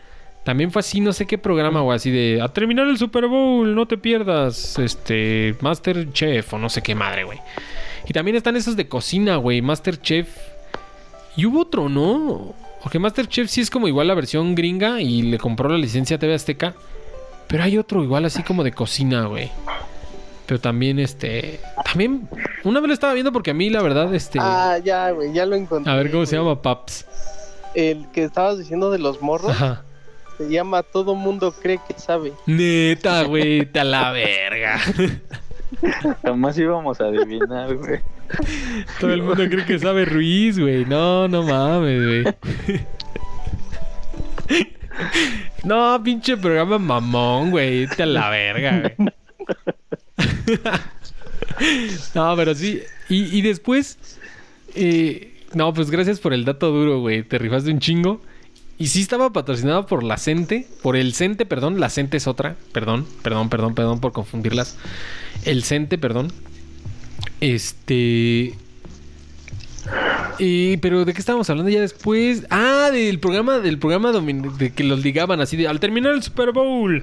También fue así, no sé qué programa, güey, así de a terminar el Super Bowl, no te pierdas, este, Master Chef o no sé qué madre, güey. Y también están esos de cocina, güey, Master Chef. Y hubo otro, ¿no? Porque Master Chef sí es como igual la versión gringa y le compró la licencia a TV Azteca. Pero hay otro igual así como de cocina, güey. Pero también, este, también, una vez lo estaba viendo porque a mí la verdad, este... Ah, ya, güey, ya lo encontré. A ver cómo se llama, Paps. El que estabas diciendo de los morros Ajá. Se llama Todo Mundo Cree que Sabe. Neta, güey, te a la verga. Jamás íbamos a adivinar, güey. Todo el mundo cree que sabe Ruiz, güey. No, no mames, güey. No, pinche programa mamón, güey. Te a la verga, güey. No, pero sí. Y, y después. eh, no, pues gracias por el dato duro, güey. Te rifaste un chingo. Y sí estaba patrocinado por la Cente. Por el Cente, perdón. La Cente es otra. Perdón, perdón, perdón, perdón por confundirlas. El Cente, perdón. Este. Y, pero ¿de qué estábamos hablando ya después? Ah, del programa, del programa de que los ligaban así de al terminar el Super Bowl.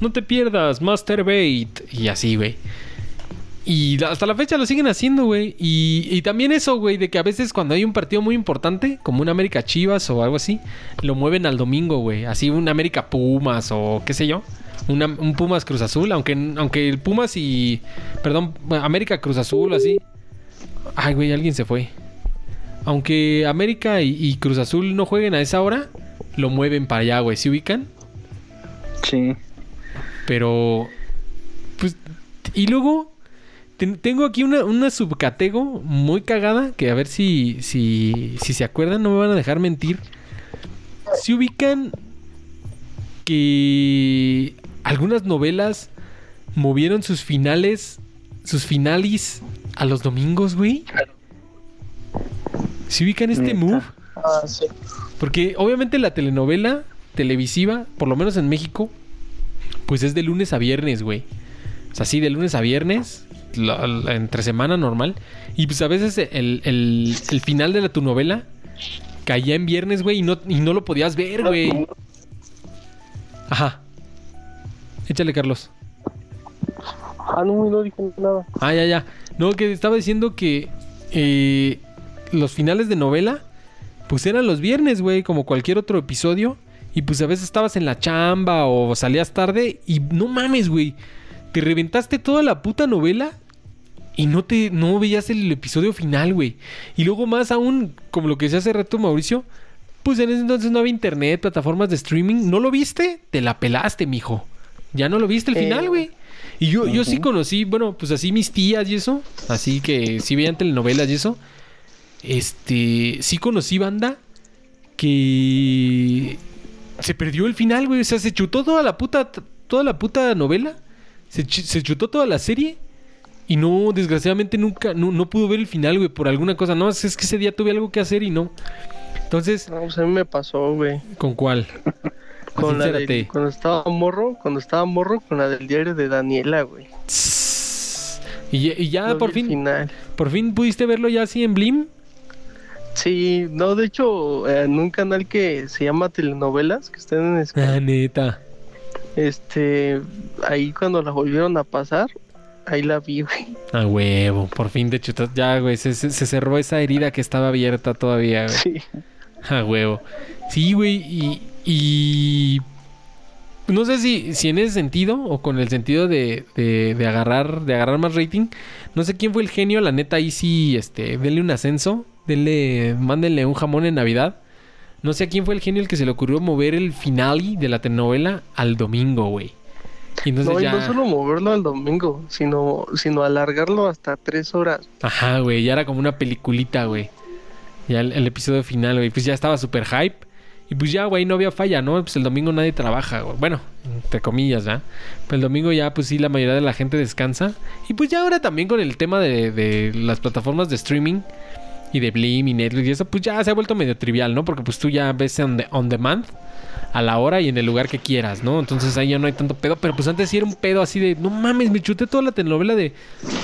No te pierdas, Masturbate. Y así, güey. Y hasta la fecha lo siguen haciendo, güey. Y, y también eso, güey, de que a veces cuando hay un partido muy importante, como un América Chivas o algo así, lo mueven al domingo, güey. Así un América Pumas o qué sé yo. Una- un Pumas Cruz Azul, aunque, aunque el Pumas y... Perdón, América Cruz Azul así. Ay, güey, alguien se fue. Aunque América y, y Cruz Azul no jueguen a esa hora, lo mueven para allá, güey. ¿Se ubican? Sí. Pero. Pues. Y luego. Ten- tengo aquí una, una subcatego muy cagada. Que a ver si, si. Si se acuerdan, no me van a dejar mentir. Si ubican. Que. Algunas novelas. Movieron sus finales. Sus finales. A los domingos, güey. Si ubican este move. Ah, sí. Porque obviamente la telenovela televisiva, por lo menos en México, pues es de lunes a viernes, güey. O sea, sí, de lunes a viernes, la- la- entre semana normal. Y pues a veces el, el- el final de la, tu novela caía en viernes, güey, y no, y no lo podías ver, güey. Ajá. Échale, Carlos. Ah, no, no dije nada. Ah, ya, ya. No, que estaba diciendo que eh, los finales de novela, pues eran los viernes, güey, como cualquier otro episodio. Y pues a veces estabas en la chamba o salías tarde y no mames, güey. Te reventaste toda la puta novela y no te no veías el episodio final, güey. Y luego más aún, como lo que decía hace rato Mauricio, pues en ese entonces no había internet, plataformas de streaming. ¿No lo viste? Te la pelaste, mijo. Ya no lo viste el Eh, final, güey. Y yo, yo sí conocí, bueno, pues así mis tías y eso. Así que sí veían telenovelas y eso. Este, sí conocí banda que se perdió el final, güey. O sea, se chutó toda la puta, toda la puta novela. Se, se chutó toda la serie. Y no, desgraciadamente nunca, no, no pudo ver el final, güey, por alguna cosa. No, es que ese día tuve algo que hacer y no. Entonces, No, pues a mí me pasó, güey. ¿con cuál? Con la del, cuando estaba morro, cuando estaba morro con la del diario de Daniela, güey. Y, ya- y ya No por fin, Final. por fin pudiste verlo ya así en Blim. Sí, no, de hecho, en un canal que se llama Telenovelas, que está en Ah, español, neta. este, ahí cuando la volvieron a pasar, ahí la vi, güey. A huevo, por fin de chutas. Ya, güey, se, se- se cerró esa herida que estaba abierta todavía, güey. Sí. A huevo. Sí, güey, y, y... No sé si, si en ese sentido o con el sentido de, de, de agarrar de agarrar más rating. No sé quién fue el genio, la neta, ahí sí, este, denle un ascenso. Denle, mándenle un jamón en Navidad. No sé a quién fue el genio el que se le ocurrió mover el finale de la telenovela al domingo, güey. Y no, y no solo moverlo al domingo, sino, sino alargarlo hasta tres horas. Ajá, güey, ya era como una peliculita, güey. Ya el, el episodio final, güey, pues ya estaba súper hype. Y pues ya, güey, no había falla, ¿no? Pues el domingo nadie trabaja, güey. Bueno, entre comillas, ¿ya? Pero el domingo ya, pues sí, la mayoría de la gente descansa. Y pues ya ahora también con el tema de, de las plataformas de streaming y de Blim y Netflix y eso, pues ya se ha vuelto medio trivial, ¿no? Porque pues tú ya ves on, de- on demand a la hora y en el lugar que quieras, ¿no? Entonces ahí ya no hay tanto pedo. Pero pues antes sí era un pedo así de, no mames, me chuté toda la telenovela de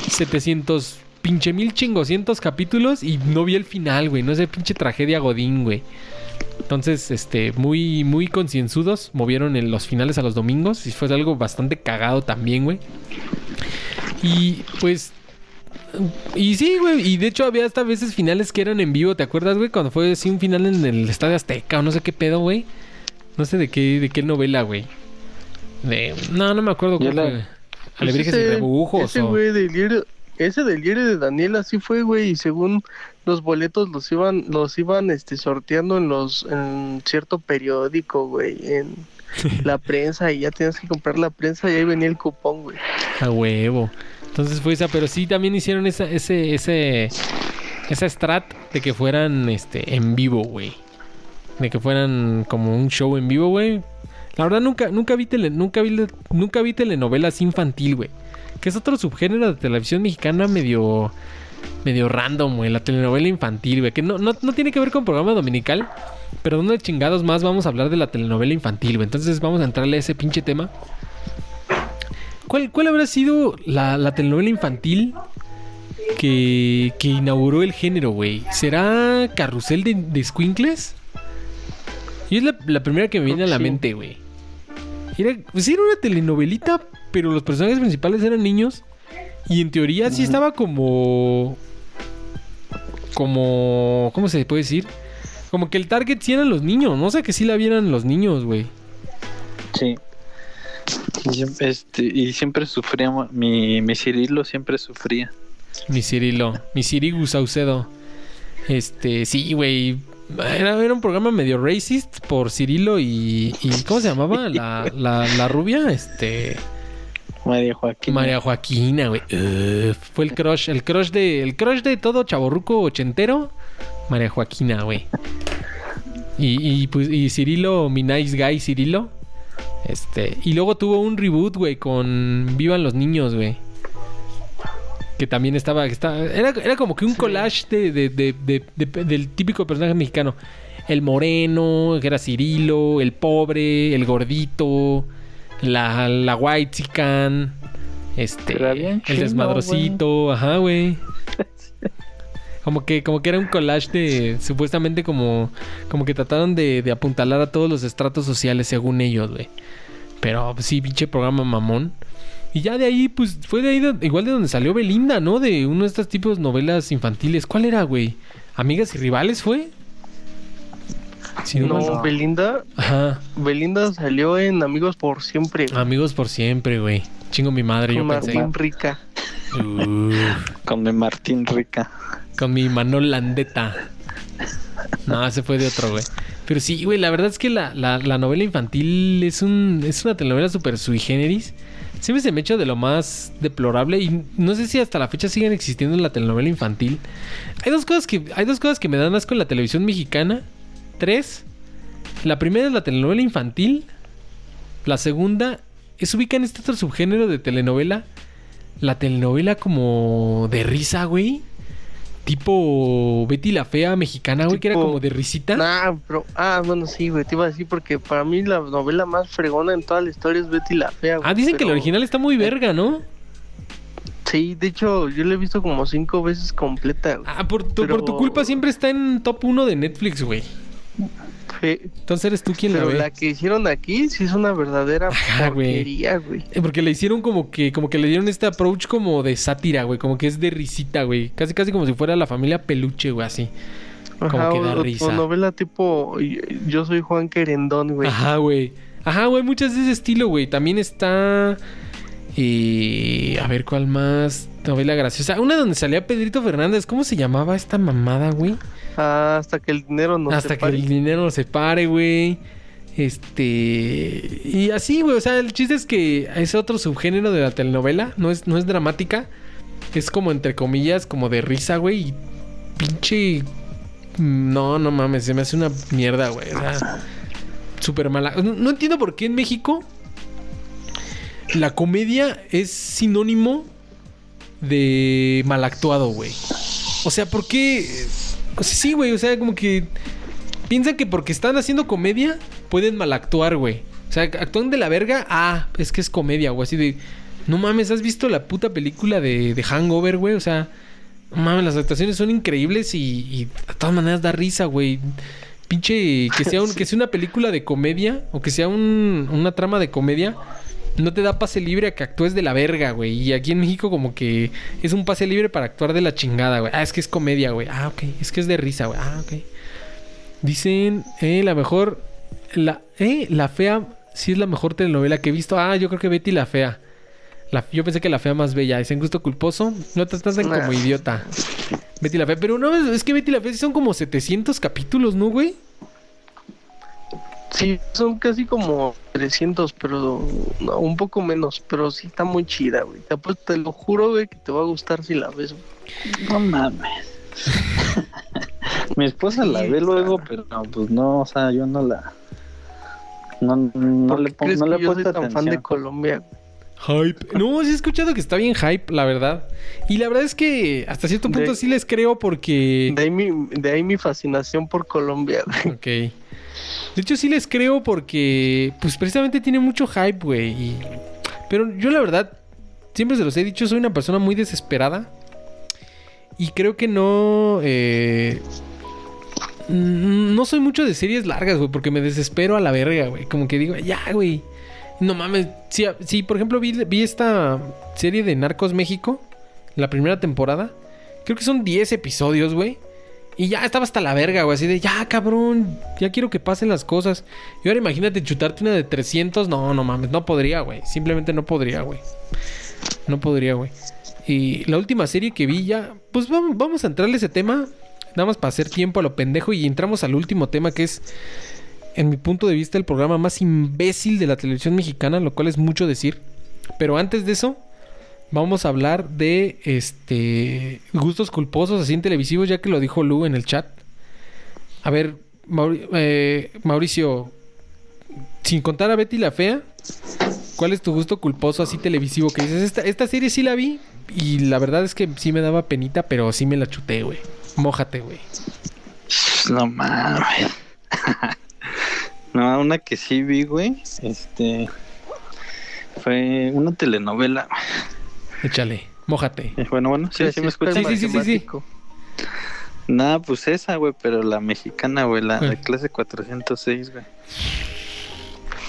700 pinche mil chingoscientos capítulos y no vi el final, güey. No sé, pinche tragedia Godín, güey. Entonces, este, muy, muy concienzudos. Movieron en los finales a los domingos. Y fue algo bastante cagado también, güey. Y pues. Y sí, güey. Y de hecho había hasta veces finales que eran en vivo. ¿Te acuerdas, güey? Cuando fue así un final en el Estadio Azteca o no sé qué pedo, güey. No sé de qué, de qué novela, güey. De. No, no me acuerdo cuál la- fue. Y Pues ese- rebujos. Ese o- güey del diario, ese del diario de Daniela sí fue, güey, y según los boletos los iban, los iban este sorteando en los, en cierto periódico, güey, en la prensa, y ya tienes que comprar la prensa y ahí venía el cupón, güey. A huevo. Entonces fue esa, pero sí también hicieron esa, ese, ese, strat de que fueran este en vivo, güey. De que fueran como un show en vivo, güey. La verdad nunca, nunca vi tele, nunca vi, nunca vi telenovelas infantil, güey. Que es otro subgénero de televisión mexicana medio, medio random, güey. La telenovela infantil, güey. Que no, no, no tiene que ver con programa dominical. Pero ¿dónde chingados más vamos a hablar de la telenovela infantil, güey? Entonces vamos a entrarle a ese pinche tema. ¿Cuál, cuál habrá sido la, la telenovela infantil que, que inauguró el género, güey? ¿Será Carrusel de, de Squinkles? Y es la, la primera que me viene a la mente, güey. Era, pues era una telenovelita, pero los personajes principales eran niños. Y en teoría sí estaba como. Como. ¿Cómo se puede decir? Como que el target sí eran los niños. No sé que sí la vieran los niños, güey. Sí. Y, este, y siempre sufríamos, mi, mi Cirilo siempre sufría. Mi Cirilo, mi Cirigu Saucedo. Este, sí, güey. Era, era un programa medio racist por Cirilo y, y ¿cómo se llamaba? La, la, la rubia, este, María Joaquín. María Joaquina, güey. Fue el crush, el crush de, el crush de todo chaborruco ochentero. María Joaquina, güey. Y, y pues, y Cirilo, mi nice guy Cirilo. Este, y luego tuvo un reboot, güey, con Vivan los niños, güey. Que también estaba, estaba era, era como que un collage de, de- de- de- de- del típico personaje mexicano. el moreno, que era Cirilo, el pobre, el gordito, la, la white chican, este, el desmadrocito, ajá, güey. Como que, como que era un collage de, supuestamente como, como que trataron de, de apuntalar a todos los estratos sociales según ellos, güey. Pero pues, sí, pinche programa mamón. Y ya de ahí, pues, fue de ahí, de- igual de donde salió Belinda, ¿no? De uno de estos tipos de novelas infantiles. ¿Cuál era, güey? ¿Amigas y rivales fue? Si no, No. Belinda, Ajá. Belinda salió en Amigos por Siempre. Amigos por siempre, güey. Chingo mi madre, yo con pensé. Martín Rica. Con de Martín Rica. con mi mano landeta. No, ese fue de otro, güey. Pero sí, güey, la verdad es que la, la- la novela infantil es un es una telenovela súper sui generis. Siempre se me echa de lo más deplorable y no sé si hasta la fecha siguen existiendo en la telenovela infantil. Hay dos cosas que hay dos cosas que me dan asco en la televisión mexicana. Tres. La primera es la telenovela infantil. La segunda es ubica en este otro subgénero de telenovela. La telenovela como de risa, güey. Tipo Betty la Fea mexicana, güey, que era como de risita. Nah, pero, ah, bueno, sí, güey, te iba a decir porque para mí la novela más fregona en toda la historia es Betty la Fea. güey, ah, dicen que pero- original está muy verga, ¿no? Sí, de hecho, yo la he visto como cinco veces completa, güey. Ah, por tu, Pero- por tu culpa siempre está en top 1 de Netflix, güey. Entonces eres tú quien la Pero ve. la que hicieron aquí sí es una verdadera Ajá, porquería, güey. Eh, Porque le hicieron como que, como que le dieron este approach como de sátira, güey. Como que es de risita, güey. Casi, casi como si fuera la familia peluche, güey, así. Como Ajá, que da o- o risa. novela tipo Yo soy Juan Querendón, güey. Ajá, güey. Ajá, güey, muchas de ese estilo, güey. También está. Eh, a ver, ¿cuál más? Novela graciosa. Una donde salía Pedrito Fernández. ¿Cómo se llamaba esta mamada, güey? Ah, hasta que el dinero no Hasta se que el dinero no se pare, güey. Este. Y así, güey. O sea, el chiste es que es otro subgénero de la telenovela. No es, no es dramática. Es como entre comillas, como de risa, güey. Y pinche. No, no mames. Se me hace una mierda, güey. O sea, súper mala. No, no entiendo por qué en México. La comedia es sinónimo de mal actuado, güey. O sea, ¿por qué? O sea, sí, güey. O sea, como que piensan que porque están haciendo comedia pueden mal actuar, güey. O sea, actúan de la verga. Ah, es que es comedia, güey. Así de. No mames, ¿has visto la puta película de, de Hangover, güey? O sea, no mames, las actuaciones son increíbles y, y de todas maneras da risa, güey. Pinche, que sea, un- que sea una película de comedia o que sea un- una trama de comedia, no te da pase libre a que actúes de la verga, güey. Y aquí en México como que es un pase libre para actuar de la chingada, güey. Ah, es que es comedia, güey. Ah, ok. Es que es de risa, güey. Ah, ok. Dicen, eh, la mejor, la, eh, la fea, sí es la mejor telenovela que he visto. Ah, yo creo que Betty la fea. La- yo pensé que la fea más bella. Dicen gusto culposo. No te tratan como idiota. Betty la fea. Pero no, es es que Betty la fea sí son como 700 capítulos, ¿no, güey? Sí, son casi como 300, pero no, un poco menos, pero sí está muy chida, güey. Te, apuesto- te lo juro, güey, que te va a gustar si la ves. güey. No mames. Mi esposa la ve luego, pero no, pues no, o sea, yo no la. No, no ¿Por le pongo, no le yo soy tan fan de. Colombia? güey? Hype. No, sí he escuchado que está bien hype, la verdad. Y la verdad es que hasta cierto punto De- sí les creo porque... De ahí mi, de ahí mi fascinación por Colombia, güey. Ok. De hecho, sí les creo porque, pues precisamente tiene mucho hype, güey. y- Pero yo la verdad, siempre se los he dicho, soy una persona muy desesperada. Y creo que no... eh, No soy mucho de series largas, güey, porque me desespero a la verga, güey. Como que digo, ya, güey. No mames. Sí, sí, por ejemplo, vi, vi esta serie de Narcos México, la primera temporada. Creo que son 10 episodios, güey. Y ya estaba hasta la verga, güey. Así de, ya, cabrón. Ya quiero que pasen las cosas. Y ahora imagínate chutarte una de 300. No, no mames. No podría, güey. Simplemente no podría, güey. No podría, güey. Y la última serie que vi ya... Pues vamos, vamos a entrarle a ese tema. Nada más para hacer tiempo a lo pendejo. Y entramos al último tema que es... En mi punto de vista, el programa más imbécil de la televisión mexicana, lo cual es mucho decir. Pero antes de eso, vamos a hablar de este gustos culposos así en televisivos, ya que lo dijo Lu en el chat. A ver, eh, Mauricio, sin contar a Betty la Fea, ¿cuál es tu gusto culposo así televisivo que dices? Esta, esta serie sí la vi y la verdad es que sí me daba penita, pero sí me la chuté, güey. Mójate, güey. No mames. No, una que sí vi, güey. Este. Fue una telenovela. Échale, mójate. Eh, Bueno, bueno, sí, sí me escuchas. Sí, sí, sí, sí, sí. Nada, pues esa, güey, pero la mexicana, güey, la de ¿Cuál? clase 406, güey.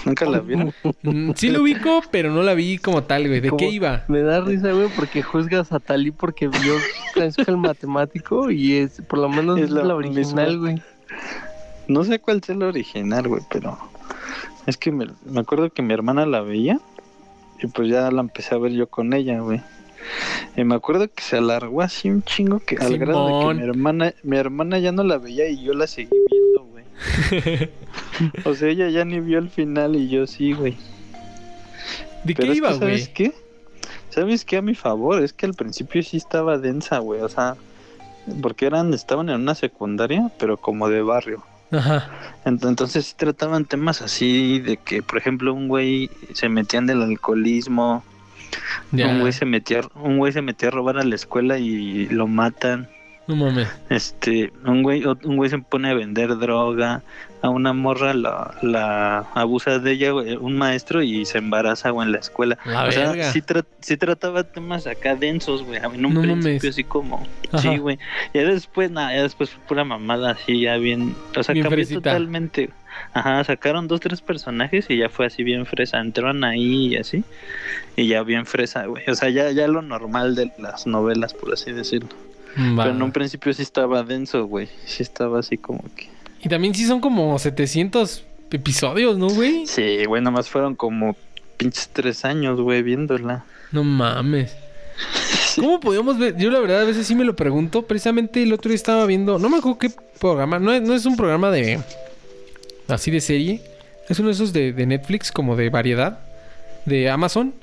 ¿Nunca la vieron? Mm, Sí lo ubico, pero no la vi como tal, güey. ¿De Como- qué iba? Me da risa, güey, porque juzgas a Talí porque vio el matemático y es, por lo menos Es la original, güey. No sé cuál es el original, güey, pero es que me, me acuerdo que mi hermana la veía y pues ya la empecé a ver yo con ella, güey. Y me acuerdo que se alargó así un chingo que al grado de que mi hermana, mi hermana ya no la veía y yo la seguí viendo, güey. O sea, ella ya ni vio el final y yo sí, güey. ¿De Pero qué iba, que, güey? ¿sabes qué? ¿Sabes qué? A mi favor, es que al principio sí estaba densa, güey. O sea, porque eran, estaban en una secundaria, pero como de barrio. Ajá. Ent- Entonces trataban temas así de que, por ejemplo, un güey se metía en el alcoholismo, Ya. un güey se metía, un güey se metía a robar a la escuela y lo matan. No mames. Este, un güey, un güey se pone a vender droga, a una morra la, la abusa de ella, güey, un maestro y se embaraza, güey, en la escuela. La o sea, sí, tra- sí trataba temas acá densos, güey, en un No principio mames. así como, Ajá. sí, güey. Ya después, nada, ya después fue pura mamada así, ya bien, o sea, Bien cambió fresita. totalmente. Ajá, sacaron dos, tres personajes y ya fue así bien fresa, entraron ahí y así, y ya bien fresa, güey. O sea, ya, ya lo normal de las novelas, por así decirlo. Pero en un principio sí estaba denso, güey. Sí estaba así como que... Y también sí son como 700 episodios, ¿no, güey? Sí, güey, nomás fueron como pinches tres años, güey, viéndola. No mames. ¿Cómo podíamos ver? Yo la verdad a veces sí me lo pregunto. Precisamente el otro día estaba viendo, no me acuerdo qué programa, no es, no es un programa de así de serie, es uno de esos de, de Netflix como de variedad de Amazon.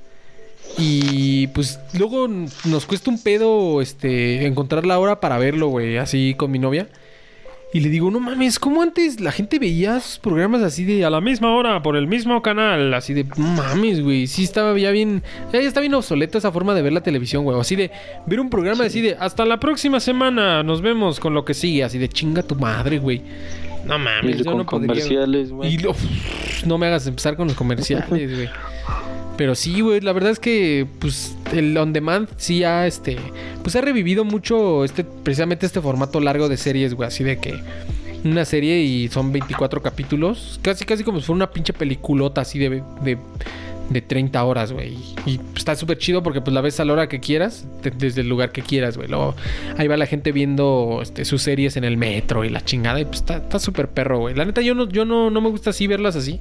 Y pues luego nos cuesta un pedo este encontrar la hora para verlo, güey, así con mi novia. Y le digo, no mames, ¿cómo antes la gente veía esos programas así de a la misma hora, por el mismo canal? Así de, no mames, güey, sí estaba ya bien, ya está bien obsoleta esa forma de ver la televisión, güey. Así de ver un programa así de, hasta la próxima semana, nos vemos con lo que sigue, así de chinga tu madre, güey. No mames, Y yo con no podría. comerciales, güey. Y lo- no me hagas empezar con los comerciales, güey. Pero sí, güey, la verdad es que pues el on demand sí ha este pues ha revivido mucho este precisamente este formato largo de series, güey, así de que una serie y son 24 capítulos, casi casi como si fuera una pinche peliculota así de de, de 30 horas, güey. Y está súper chido porque pues la ves a la hora que quieras, de- desde el lugar que quieras, güey. Ahí va la gente viendo este, sus series en el metro y la chingada y pues está está súper perro, güey. La neta yo no yo no no me gusta así verlas así.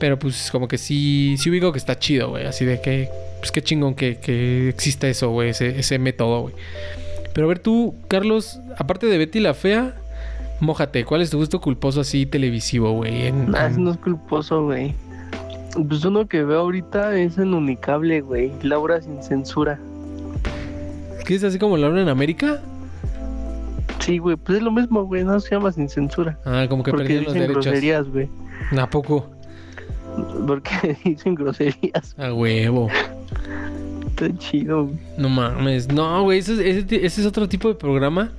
Pero pues como que sí, sí ubico que está chido, güey. Así de que, pues qué chingón que, que exista eso, güey, ese, ese método, güey. Pero a ver tú, Carlos, aparte de Betty la Fea, mójate, ¿cuál es tu gusto culposo así televisivo, güey? En- en- no es culposo, güey. Pues uno que veo ahorita es en Unicable, güey. Laura sin censura. ¿Qué es así como la hora en América? Sí, güey, pues es lo mismo, güey. No se llama sin censura. Ah, como que perdieron los derechos. groserías, güey. ¿A poco? Porque dicen groserías. A huevo. Está chido, güey. No mames. No, güey, ese, es- ese, ese es otro tipo de programa.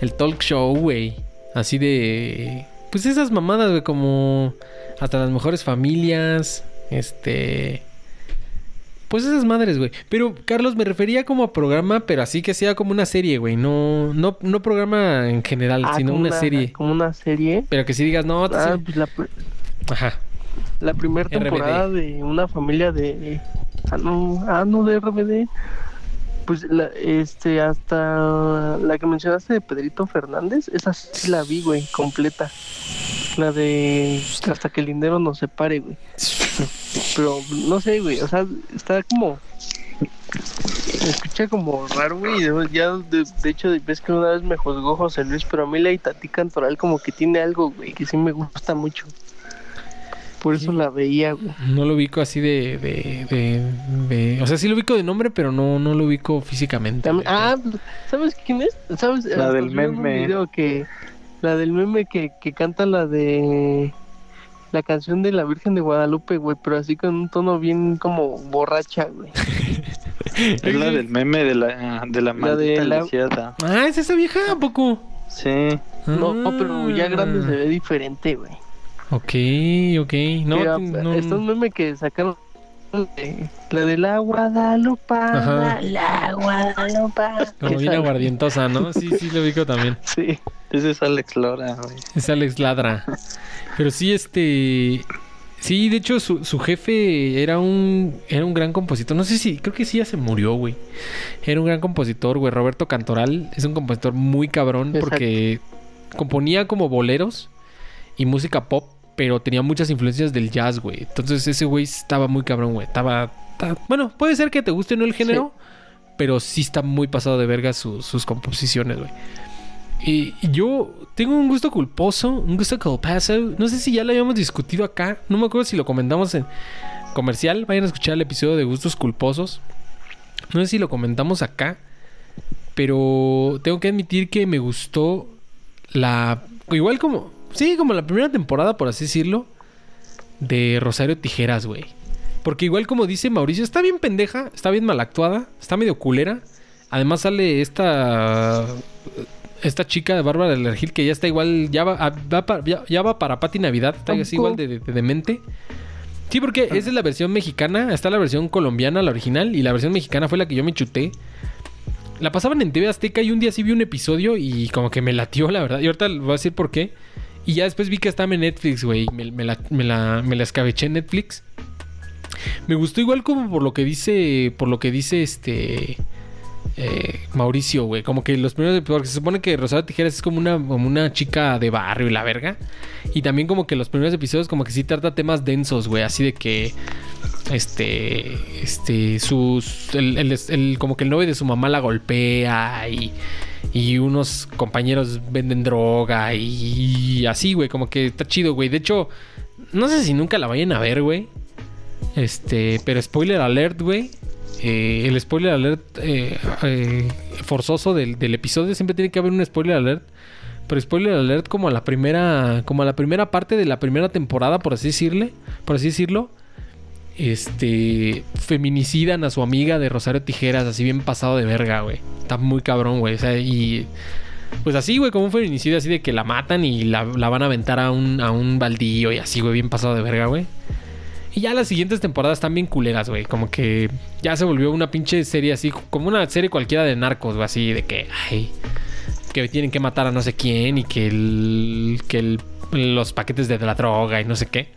El talk show, güey. Así de... Pues esas mamadas, güey, como... Hasta las mejores familias. Este... Pues esas madres, güey. Pero, Carlos, me refería como a programa, pero así que sea como una serie, güey. No, no, no programa en general, Ah, sino una, serie. Como una serie. Pero que sí digas, no, Ah, pues la, Ajá. La primera RBD. temporada de una familia de. Ah, no, ah, no, de RBD. Pues la, este, hasta la que mencionaste de Pedrito Fernández, esa sí la vi, güey, completa. La de hasta que el dinero nos separe, güey. Pero no sé, güey, o sea, está como. Escucha como raro, güey. Ya, de, de hecho, ves que una vez me juzgó José Luis, pero a mí la Itatí Cantoral como que tiene algo, güey, que sí me gusta mucho. Por eso la veía, güey. No lo ubico así de, de, de, de- O sea, sí lo ubico de nombre, pero no, no lo ubico físicamente. Ah, ¿sabes quién es? ¿Sabes? La Hasta del meme. video que, la del meme que, que canta la de la canción de la Virgen de Guadalupe, güey, pero así con un tono bien como borracha, güey. Es la del meme de la, de la La de maldita la-. Ah, es esa vieja, ¿a poco? Sí. No, no, pero ya grande se Ah, ve diferente, güey. Ok, ok. No, Mira, no- Está un meme que sacaron la de la Guadalupana, Ajá. la Guadalupana. como bien aguardientosa, ¿no? Sí, sí, lo ubico también. Sí. Ese es Alex Lora, güey. Es Alex Ladra. Pero sí, este. Sí, de hecho, su, su jefe era un, era un gran compositor. No sé si, creo que sí ya se murió, güey. Era un gran compositor, güey. Roberto Cantoral es un compositor muy cabrón Exacto. porque componía como boleros y música pop, pero tenía muchas influencias del jazz, güey. Entonces ese güey estaba muy cabrón, güey. Estaba, ta- Bueno, puede ser que te guste no el género, pero sí está muy pasado de verga su- sus composiciones, güey. Y y yo tengo un gusto culposo, un gusto culposo. No sé si ya lo habíamos discutido acá. No me acuerdo si lo comentamos en comercial. Vayan a escuchar el episodio de gustos culposos. No sé si lo comentamos acá. Pero tengo que admitir que me gustó la... Igual como... Sí, como la primera temporada, por así decirlo. De Rosario Tijeras, güey. Porque igual como dice Mauricio, está bien pendeja, está bien mal actuada, está medio culera. Además sale esta esta chica de Bárbara del Regil que ya está igual, ya va, a- va pa- ya, ya va para Pati Navidad, está así igual de, de- de demente. Sí, porque esa es la versión mexicana, está la versión colombiana, la original, y la versión mexicana fue la que yo me chuté. La pasaban en TV Azteca y un día sí vi un episodio y como que me latió, la verdad. Y ahorita voy a decir por qué. Y ya después vi que estaba en Netflix, güey. Me, me la, me, la, me la escabeché en Netflix. Me gustó igual como por lo que dice, por lo que dice este eh, Mauricio, güey. Como que los primeros, porque se supone que Rosario Tijeras es como una, como una chica de barrio y la verga. Y también como que los primeros episodios como que sí trata temas densos, güey. Así de que, este, este, sus, como que el novio de su mamá la golpea y, y unos compañeros venden droga y, así, güey. Como que está chido, güey. De hecho, no sé si nunca la vayan a ver, güey. Este, pero spoiler alert, güey. Eh, el spoiler alert eh, eh, forzoso del, del episodio siempre tiene que haber un spoiler alert. Pero spoiler alert como a la primera. Como a la primera parte de la primera temporada, por así decirle. Por así decirlo. Este. Feminicidan a su amiga de Rosario Tijeras, así bien pasado de verga, güey. Está muy cabrón, güey. O sea, y. Pues así, güey, como un feminicidio, así de que la matan y la, van a aventar a un, a un baldío y así, güey, bien pasado de verga, güey. Y ya las siguientes temporadas están bien culeras, güey. Como que ya se volvió una pinche serie así, como una serie cualquiera de narcos, güey, así de que, ay, que tienen que matar a no sé quién y que el, que los paquetes de la droga y no sé qué.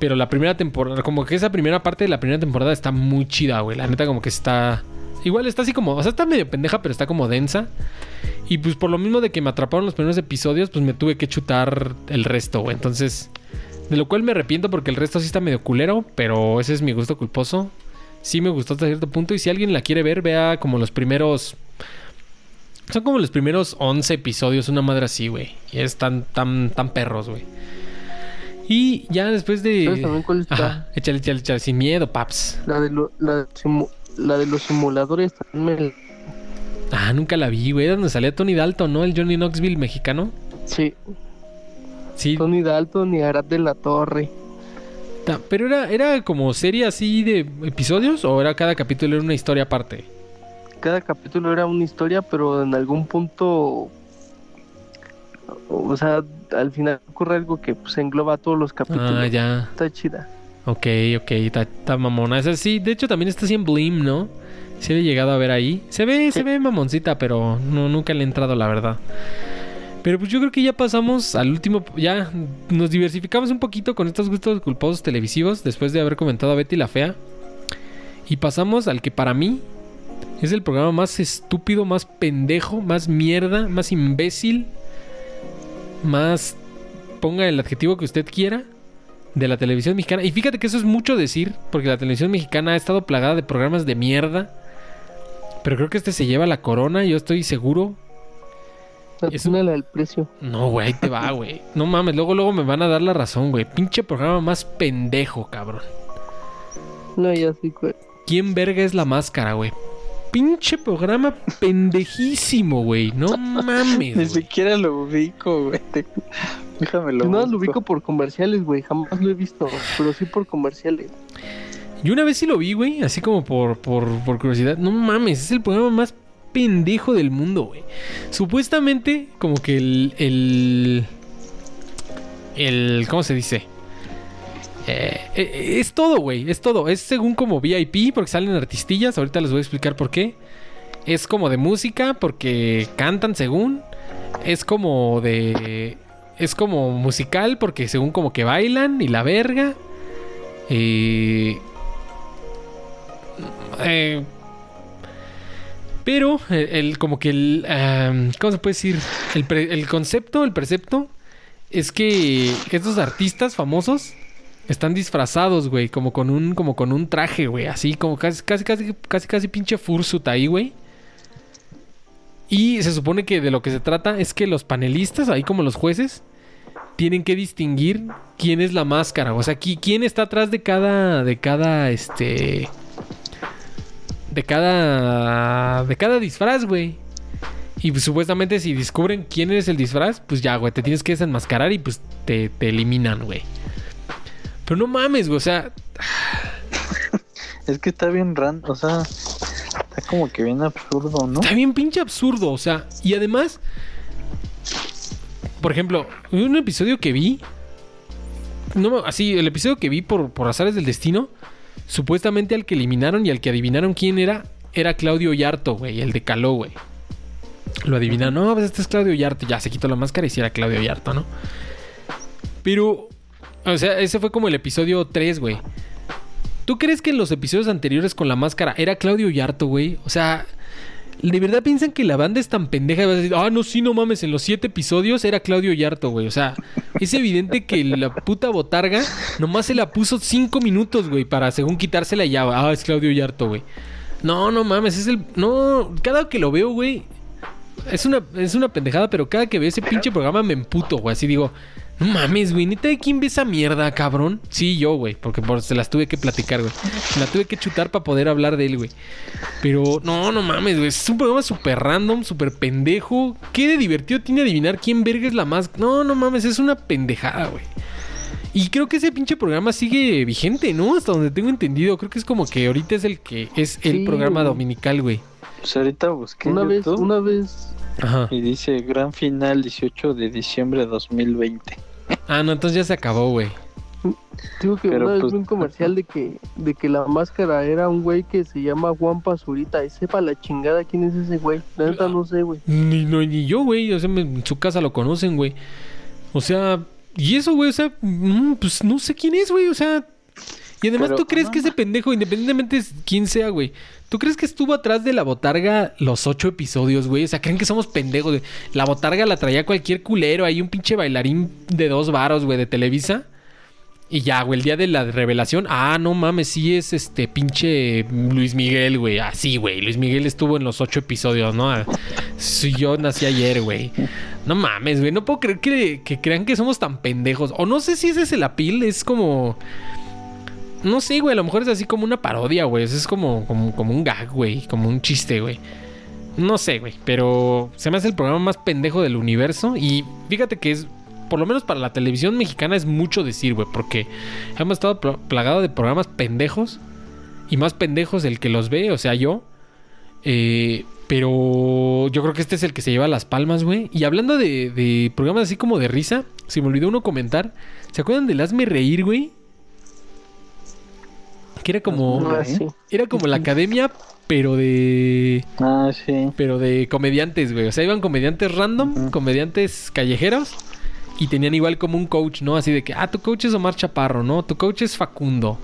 Pero la primera temporada, como que esa primera parte de la primera temporada está muy chida, güey. La neta, como que está. Igual está así como. O sea, está medio pendeja, pero está como densa. Y pues por lo mismo de que me atraparon los primeros episodios, pues me tuve que chutar el resto, güey. Entonces. De lo cual me arrepiento porque el resto sí está medio culero, pero ese es mi gusto culposo. Sí me gustó hasta cierto punto. Y si alguien la quiere ver, vea como los primeros. Son como los primeros 11 episodios, una madre así, güey. Y es tan, tan, tan perros, güey. Y ya después de. ¿Sabes también cuál está? Ajá, échale, échale, échale, sin miedo, paps. La de, lo- la, simu- la de los simuladores también me... Ah, nunca la vi, güey. Era donde salía Tony Dalton, ¿no? El Johnny Knoxville mexicano. Sí, Sí, Tony Dalton y Arad de la Torre. pero era, era como serie así de episodios o era cada capítulo era una historia aparte. Cada capítulo era una historia, pero en algún punto... O sea, al final ocurre algo que pues engloba todos los capítulos. Ah, ya. Está chida. Ok, ok, está, está mamona. Esa sí, de hecho también está así en Blim, ¿no? Sí le he llegado a ver ahí. Se ve, se ve mamoncita, pero no, nunca le he entrado, la verdad. Pero pues yo creo que ya pasamos al último. Ya nos diversificamos un poquito con estos gustos culposos televisivos después de haber comentado a Betty la Fea. Y pasamos al que para mí es el programa más estúpido, más pendejo, más mierda, más imbécil, más. Ponga el adjetivo que usted quiera de la televisión mexicana. Y fíjate que eso es mucho decir, porque la televisión mexicana ha estado plagada de programas de mierda. Pero creo que este se lleva la corona, yo estoy seguro. Es un- Atínale al precio. No, güey, ahí te va, güey. No mames, luego, luego me van a dar la razón, güey. Pinche programa más pendejo, cabrón. No, ya sí, güey. ¿Quién verga es la máscara, güey? Pinche programa pendejísimo, güey. No mames. Ni siquiera lo ubico, güey. Déjame lo nada lo ubico por comerciales, güey. Jamás lo he visto, pero sí por comerciales. Yo una vez sí lo vi, güey, así como por, por, por curiosidad. No mames, es el programa más pendejo del mundo, güey. Supuestamente, como que el. el. el ¿Cómo se dice? Eh, eh, es todo, güey. Es todo. Es según como VIP, porque salen artistillas. Ahorita les voy a explicar por qué. Es como de música, porque cantan según. Es como de. Es como musical, porque según como que bailan y la verga. Eh, pero el, como que el ¿cómo se puede decir? El, el concepto, el precepto es que estos artistas famosos están disfrazados, güey, como con un como con un traje, güey, así como casi casi casi casi casi pinche fursuit ahí, güey. Y se supone que de lo que se trata es que los panelistas, ahí como los jueces, tienen que distinguir quién es la máscara, o sea, qui- quién está atrás de cada de cada este de cada de cada disfraz, güey. Y pues, supuestamente si descubren quién es el disfraz, pues ya, güey, te tienes que desenmascarar y pues te, te eliminan, güey. Pero no mames, güey, o sea, Es que está bien ran, o sea, está como que bien absurdo, ¿no? está bien pinche absurdo, o sea, y además, por ejemplo, un episodio que vi, no, así, el episodio que vi por, por azares del destino, supuestamente al que eliminaron y al que adivinaron quién era, era Claudio Yarto, güey, el de Caló, güey. Lo adivinaron, no, pues este es Claudio Yarto, ya se quitó la máscara y si era Claudio Yarto, ¿no? Pero, o sea, ese fue como el episodio 3, güey. ¿Tú crees que en los episodios anteriores con la máscara era Claudio Yarto, güey? O sea, ¿de verdad piensan que la banda es tan pendeja? Ah, no, sí, no mames, en los siete episodios era Claudio Yarto, güey. O sea, es evidente que la puta botarga nomás se la puso cinco minutos, güey, para según quitársela ya, ah, es Claudio Yarto, güey. No, no mames, es el. No, cada que lo veo, güey. Es una, es una pendejada, pero cada que veo ese pinche programa me emputo, güey. Así digo, no mames, güey, neta, ¿de quién ve esa mierda, cabrón? Sí, yo, güey, porque por, se las tuve que platicar, güey. La tuve que chutar para poder hablar de él, güey. Pero, no, no mames, güey. Es un programa súper random, súper pendejo. ¿Qué de divertido tiene adivinar quién verga es la más? No, no mames, es una pendejada, güey. Y creo que ese pinche programa sigue vigente, ¿no? Hasta donde tengo entendido. Creo que es como que ahorita es el que es el Sí, programa güey. dominical, güey. Pues ahorita busqué Una vez, una vez, Ajá. y dice gran final 18 de diciembre de 2020. Ah, no, entonces ya se acabó, güey. digo que Pero, una vez pues, vi un comercial de que, de que la máscara era un güey que se llama Juan Pazurita. Y sepa la chingada quién es ese güey. La neta no sé, güey. Ni, no, ni yo, güey. O sea, en su casa lo conocen, güey. O sea, y eso, güey. O sea, mm, pues no sé quién es, güey. O sea, y además, Pero, ¿tú crees no, que ese pendejo, independientemente de quién sea, güey? ¿Tú crees que estuvo atrás de la botarga los ocho episodios, güey? O sea, ¿creen que somos pendejos? La botarga la traía cualquier culero. Hay un pinche bailarín de dos varos, güey, de Televisa. Y ya, güey, el día de la revelación. Ah, no mames, sí es este pinche Luis Miguel, güey. Ah, sí, güey. Luis Miguel estuvo en los ocho episodios, ¿no? Ah, Sí, yo nací ayer, güey. No mames, güey. No puedo creer que, que crean que somos tan pendejos. O no sé si ese es el apil. Es como. No sé, güey. A lo mejor es así como una parodia, güey. Es como, como, como un gag, güey. Como un chiste, güey. No sé, güey. Pero se me hace el programa más pendejo del universo. Y fíjate que es. Por lo menos para la televisión mexicana es mucho decir, güey. Porque hemos estado pl- plagado de programas pendejos. Y más pendejos el que los ve, o sea, yo. Eh, pero yo creo que este es el que se lleva las palmas, güey. Y hablando de, de programas así como de risa, se me olvidó uno comentar. ¿Se acuerdan del Hazme Reír, güey? Que era como. Ah, sí. Era como la academia, pero de. Ah, sí. Pero de comediantes, güey. O sea, iban comediantes random, comediantes callejeros. Y tenían igual como un coach, ¿no? Así de que, ah, tu coach es Omar Chaparro, ¿no? Tu coach es Facundo.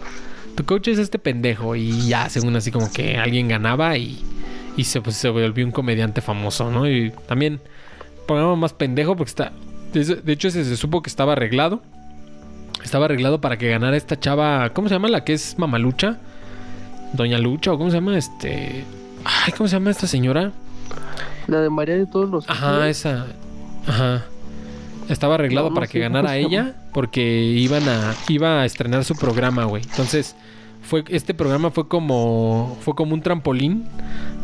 Tu coach es este pendejo. Y ya, según así como que alguien ganaba y, y se, pues, se volvió un comediante famoso, ¿no? Y también, programa más pendejo porque está... De de hecho, ese se supo que estaba arreglado. Estaba arreglado para que ganara esta chava... ¿Cómo se llama? La que es Mamalucha. Doña Lucha, o cómo se llama este... Ay, ¿cómo se llama esta señora? La de María de todos los. Ajá, esa. Ajá. Estaba arreglado No, no para que ganara ella porque iban a iba a estrenar su programa, güey. Entonces, fue este programa fue como fue como un trampolín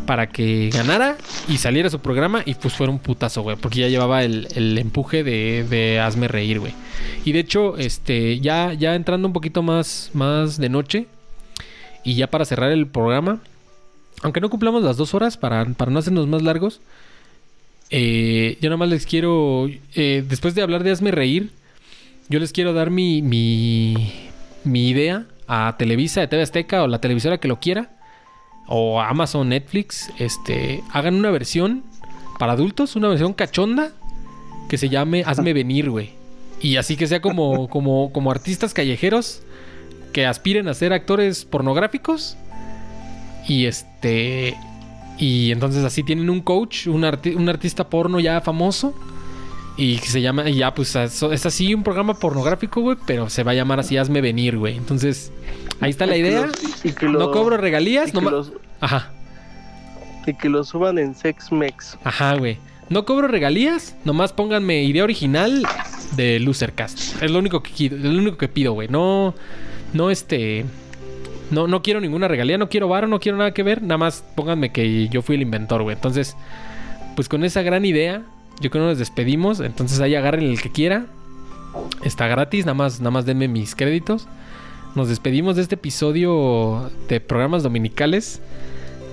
para que ganara y saliera su programa y pues fuera un putazo, güey, porque ya llevaba el, el empuje de, de hazme reír, güey. Y de hecho, este ya ya entrando un poquito más más de noche y ya para cerrar el programa aunque no cumplamos las dos horas para, para no hacernos más largos, eh, yo nada más les quiero, eh, después de hablar de Hazme Reír, yo les quiero dar mi, mi, mi idea a Televisa, de TV Azteca o la televisora que lo quiera, o a Amazon, Netflix, este, hagan una versión para adultos, una versión cachonda que se llame Hazme Venir, güey. Y así que sea como, como, como artistas callejeros que aspiren a ser actores pornográficos. Y este. Y entonces así tienen un coach, un, arti- un artista porno ya famoso. Y se llama, y ya pues es así un programa pornográfico, güey, pero se va a llamar así Hazme Venir, güey. Entonces, ahí está la Y idea. y que No cobro y regalías, que los- Ajá, Y que lo suban en SexMex. ajá, güey. No cobro regalías, nomás pónganme idea original de Losercast. Es lo único que es lo único que pido, güey. No, no este, no, no quiero ninguna regalía, no quiero varo, no quiero nada que ver. Nada más pónganme que yo fui el inventor, güey. Entonces, pues con esa gran idea, yo creo que nos despedimos. Entonces ahí agarren el que quiera. Está gratis, nada más, nada más denme mis créditos. Nos despedimos de este episodio de programas dominicales.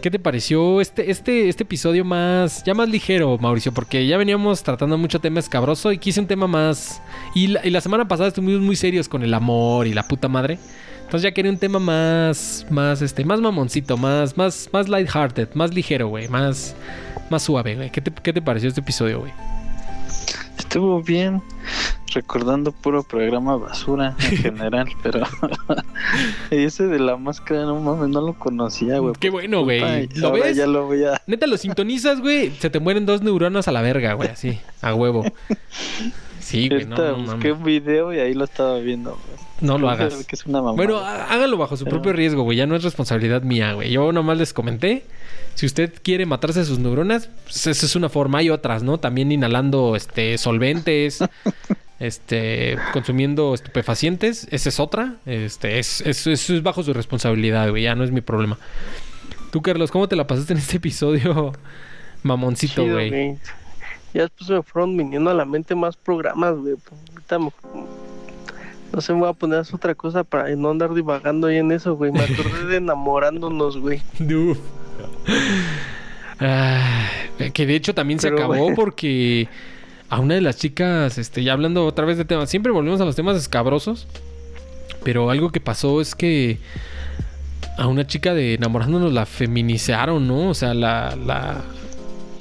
¿Qué te pareció este, este, este episodio más, ya más ligero, Mauricio? Porque ya veníamos tratando mucho tema escabroso y quise un tema más... Y la, y la semana pasada estuvimos muy serios con el amor y la puta madre. Entonces ya quería un tema más, más, este, más mamoncito, más, más, más lighthearted, más ligero, güey, más, más suave, güey. ¿Qué te, ¿Qué te pareció este episodio, güey? Estuvo bien, recordando puro programa basura en general, pero ese de la máscara, no mames, no lo conocía, güey. Qué bueno, güey. ¿Lo ves? Ya lo voy a... Neta, lo sintonizas, güey. Se te mueren dos neuronas a la verga, güey. Así, a huevo. Sí, güey. No, no, busqué un video y ahí lo estaba viendo, güey. no lo hagas. Que es una mamada. Bueno, há- hágalo bajo su propio riesgo, güey. Ya no es responsabilidad mía, güey. Yo nomás les comenté. Si usted quiere matarse sus neuronas, pues esa es una forma. Hay otras, ¿no? También inhalando este solventes, este consumiendo estupefacientes. Esa es otra. Este, es, es- eso es bajo su responsabilidad, güey. Ya no es mi problema. Tú, Carlos, ¿cómo te la pasaste en este episodio mamoncito, Chido, güey? güey. Ya después me fueron viniendo a la mente más programas, güey. Ahorita me- No sé, me voy a poner a hacer otra cosa para no andar divagando ahí en eso, güey. Me acordé de enamorándonos, güey. Uf. Ah, que de hecho también se acabó porque a una de las chicas, este, ya hablando otra vez de temas, siempre volvemos a los temas escabrosos, pero algo que pasó es que a una chica de enamorándonos la feminizaron, ¿no? O sea, la, la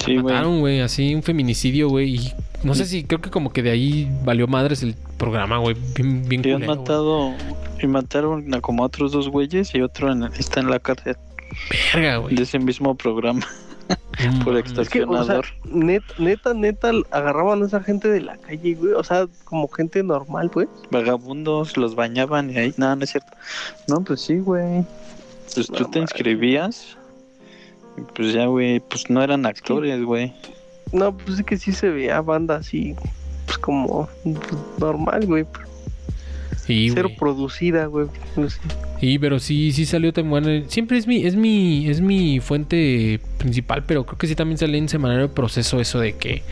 Sí, mataron, güey, así, un feminicidio, güey, y no sé si, creo que como que de ahí valió madres el programa, güey, bien, bien Y han culero, güey. matado... Y mataron a como a otros dos güeyes y otro en- está en la cárcel Verga, güey. de ese mismo programa por mames. Es que, o sea, extorsionador. neta, neta, neta, agarraban a esa gente de la calle, güey. O sea, como gente normal, pues. Vagabundos los bañaban y ahí. No, no es cierto. No, pues sí, güey. Pues tú No te manches. inscribías. y Pues ya, güey. Pues no eran actores, güey. No, pues es que sí se veía banda así, pues como pues, normal, güey. Sí, Cero güey. producida, güey. No sé. Sí, pero sí, sí salió tan bueno. Siempre es mi, es mi, es mi fuente principal, pero creo que sí también salió en semanario proceso eso de que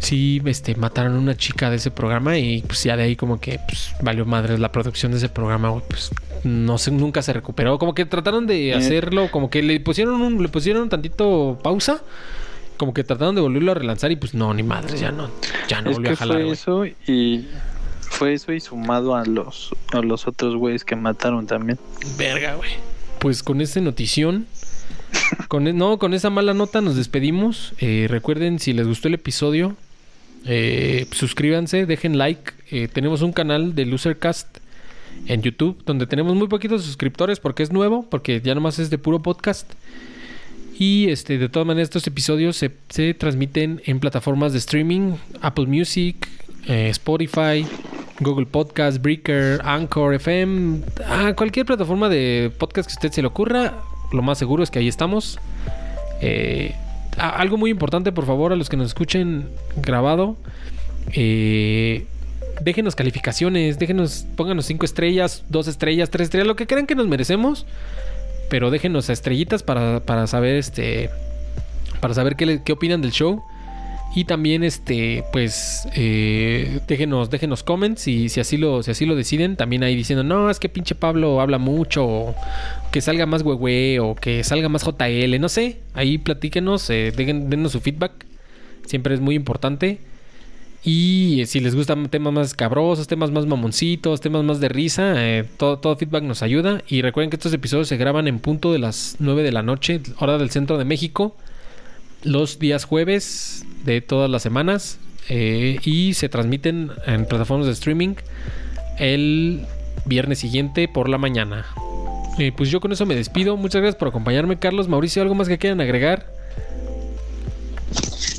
sí, este, mataron a una chica de ese programa y pues ya de ahí como que pues, valió madres la producción de ese programa, pues no sé, nunca se recuperó. Como que trataron de Eh. hacerlo, como que le pusieron un, le pusieron tantito pausa. Como que trataron de volverlo a relanzar y pues no, ni madres, ya no, ya no es volvió que a jalar, fue eso y. Fue eso y sumado a los a los otros güeyes que mataron también. Verga, güey. Pues con esta notición, con e- no, con esa mala nota nos despedimos. Eh, recuerden, si les gustó el episodio, eh, suscríbanse, dejen like. Eh, tenemos un canal de Losercast en YouTube, donde tenemos muy poquitos suscriptores porque es nuevo, porque ya nomás es de puro podcast. Y este, de todas maneras, estos episodios se, se transmiten en plataformas de streaming, Apple Music, eh, Spotify, Google Podcast, Breaker, Anchor, FM, ah, cualquier plataforma de podcast que a usted se le ocurra, lo más seguro es que ahí estamos. Eh, a- algo muy importante, por favor, a los que nos escuchen grabado, eh, déjenos calificaciones, déjenos, pónganos cinco estrellas, dos estrellas, tres estrellas, lo que crean que nos merecemos, pero déjenos estrellitas para, para saber este, para saber qué, qué opinan del show. Y también, este, pues, eh, déjenos, déjenos comments y si así lo, si así lo deciden, también ahí diciendo, no, es que pinche Pablo habla mucho, que salga más huehue, o que salga más JL, no sé. Ahí platíquenos, eh, dejen, denos su feedback. Siempre es muy importante. Y si les gustan temas más cabrosos, temas más mamoncitos, temas más de risa, eh, todo, todo feedback nos ayuda. Y recuerden que estos episodios se graban en punto de las 9 de la noche, hora del centro de México, los días jueves de todas las semanas. eh, y se transmiten en plataformas de streaming el viernes siguiente por la mañana. Eh, pues yo con eso me despido. Muchas gracias por acompañarme, Carlos. Mauricio, ¿algo más que quieran agregar?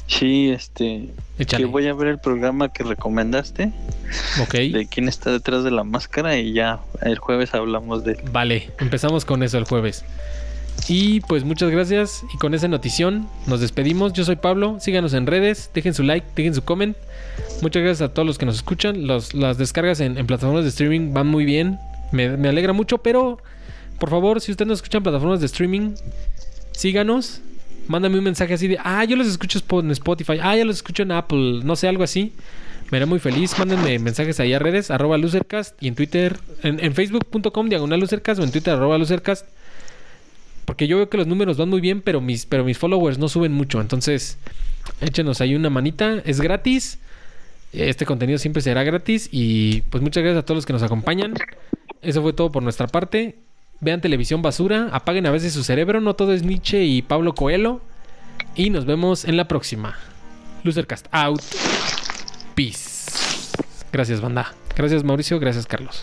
Sí, este. Échale. Que voy a ver el programa que recomendaste Ok. de quién está detrás de la máscara y ya el jueves hablamos de. Vale, empezamos con eso el jueves. Y pues muchas gracias. Y con esa notición nos despedimos. Yo soy Pablo. Síganos en redes. Dejen su like, dejen su comment. Muchas gracias a todos los que nos escuchan. Las descargas en, plataformas de streaming van muy bien. Me, alegra mucho. Pero por favor, si ustedes nos escuchan en plataformas de streaming, síganos. Mándame un mensaje así de, ah, yo los escucho en Spotify. Ah, yo los escucho en Apple. No sé, algo así. Me haré muy feliz. Mándenme mensajes ahí a redes, arroba Lucercast y en Twitter, en, en facebook.com diagonal Lucercast o en Twitter arroba Lucercast. Porque yo veo que los números van muy bien, pero mis, pero mis followers no suben mucho. Entonces, échenos ahí una manita. Es gratis. Este contenido siempre será gratis. Y pues muchas gracias a todos los que nos acompañan. Eso fue todo por nuestra parte. Vean televisión basura. Apaguen a veces su cerebro. No todo es Nietzsche y Pablo Coelho. Y nos vemos en la próxima. Lucercast out. Peace. Gracias, banda. Gracias, Mauricio. Gracias, Carlos.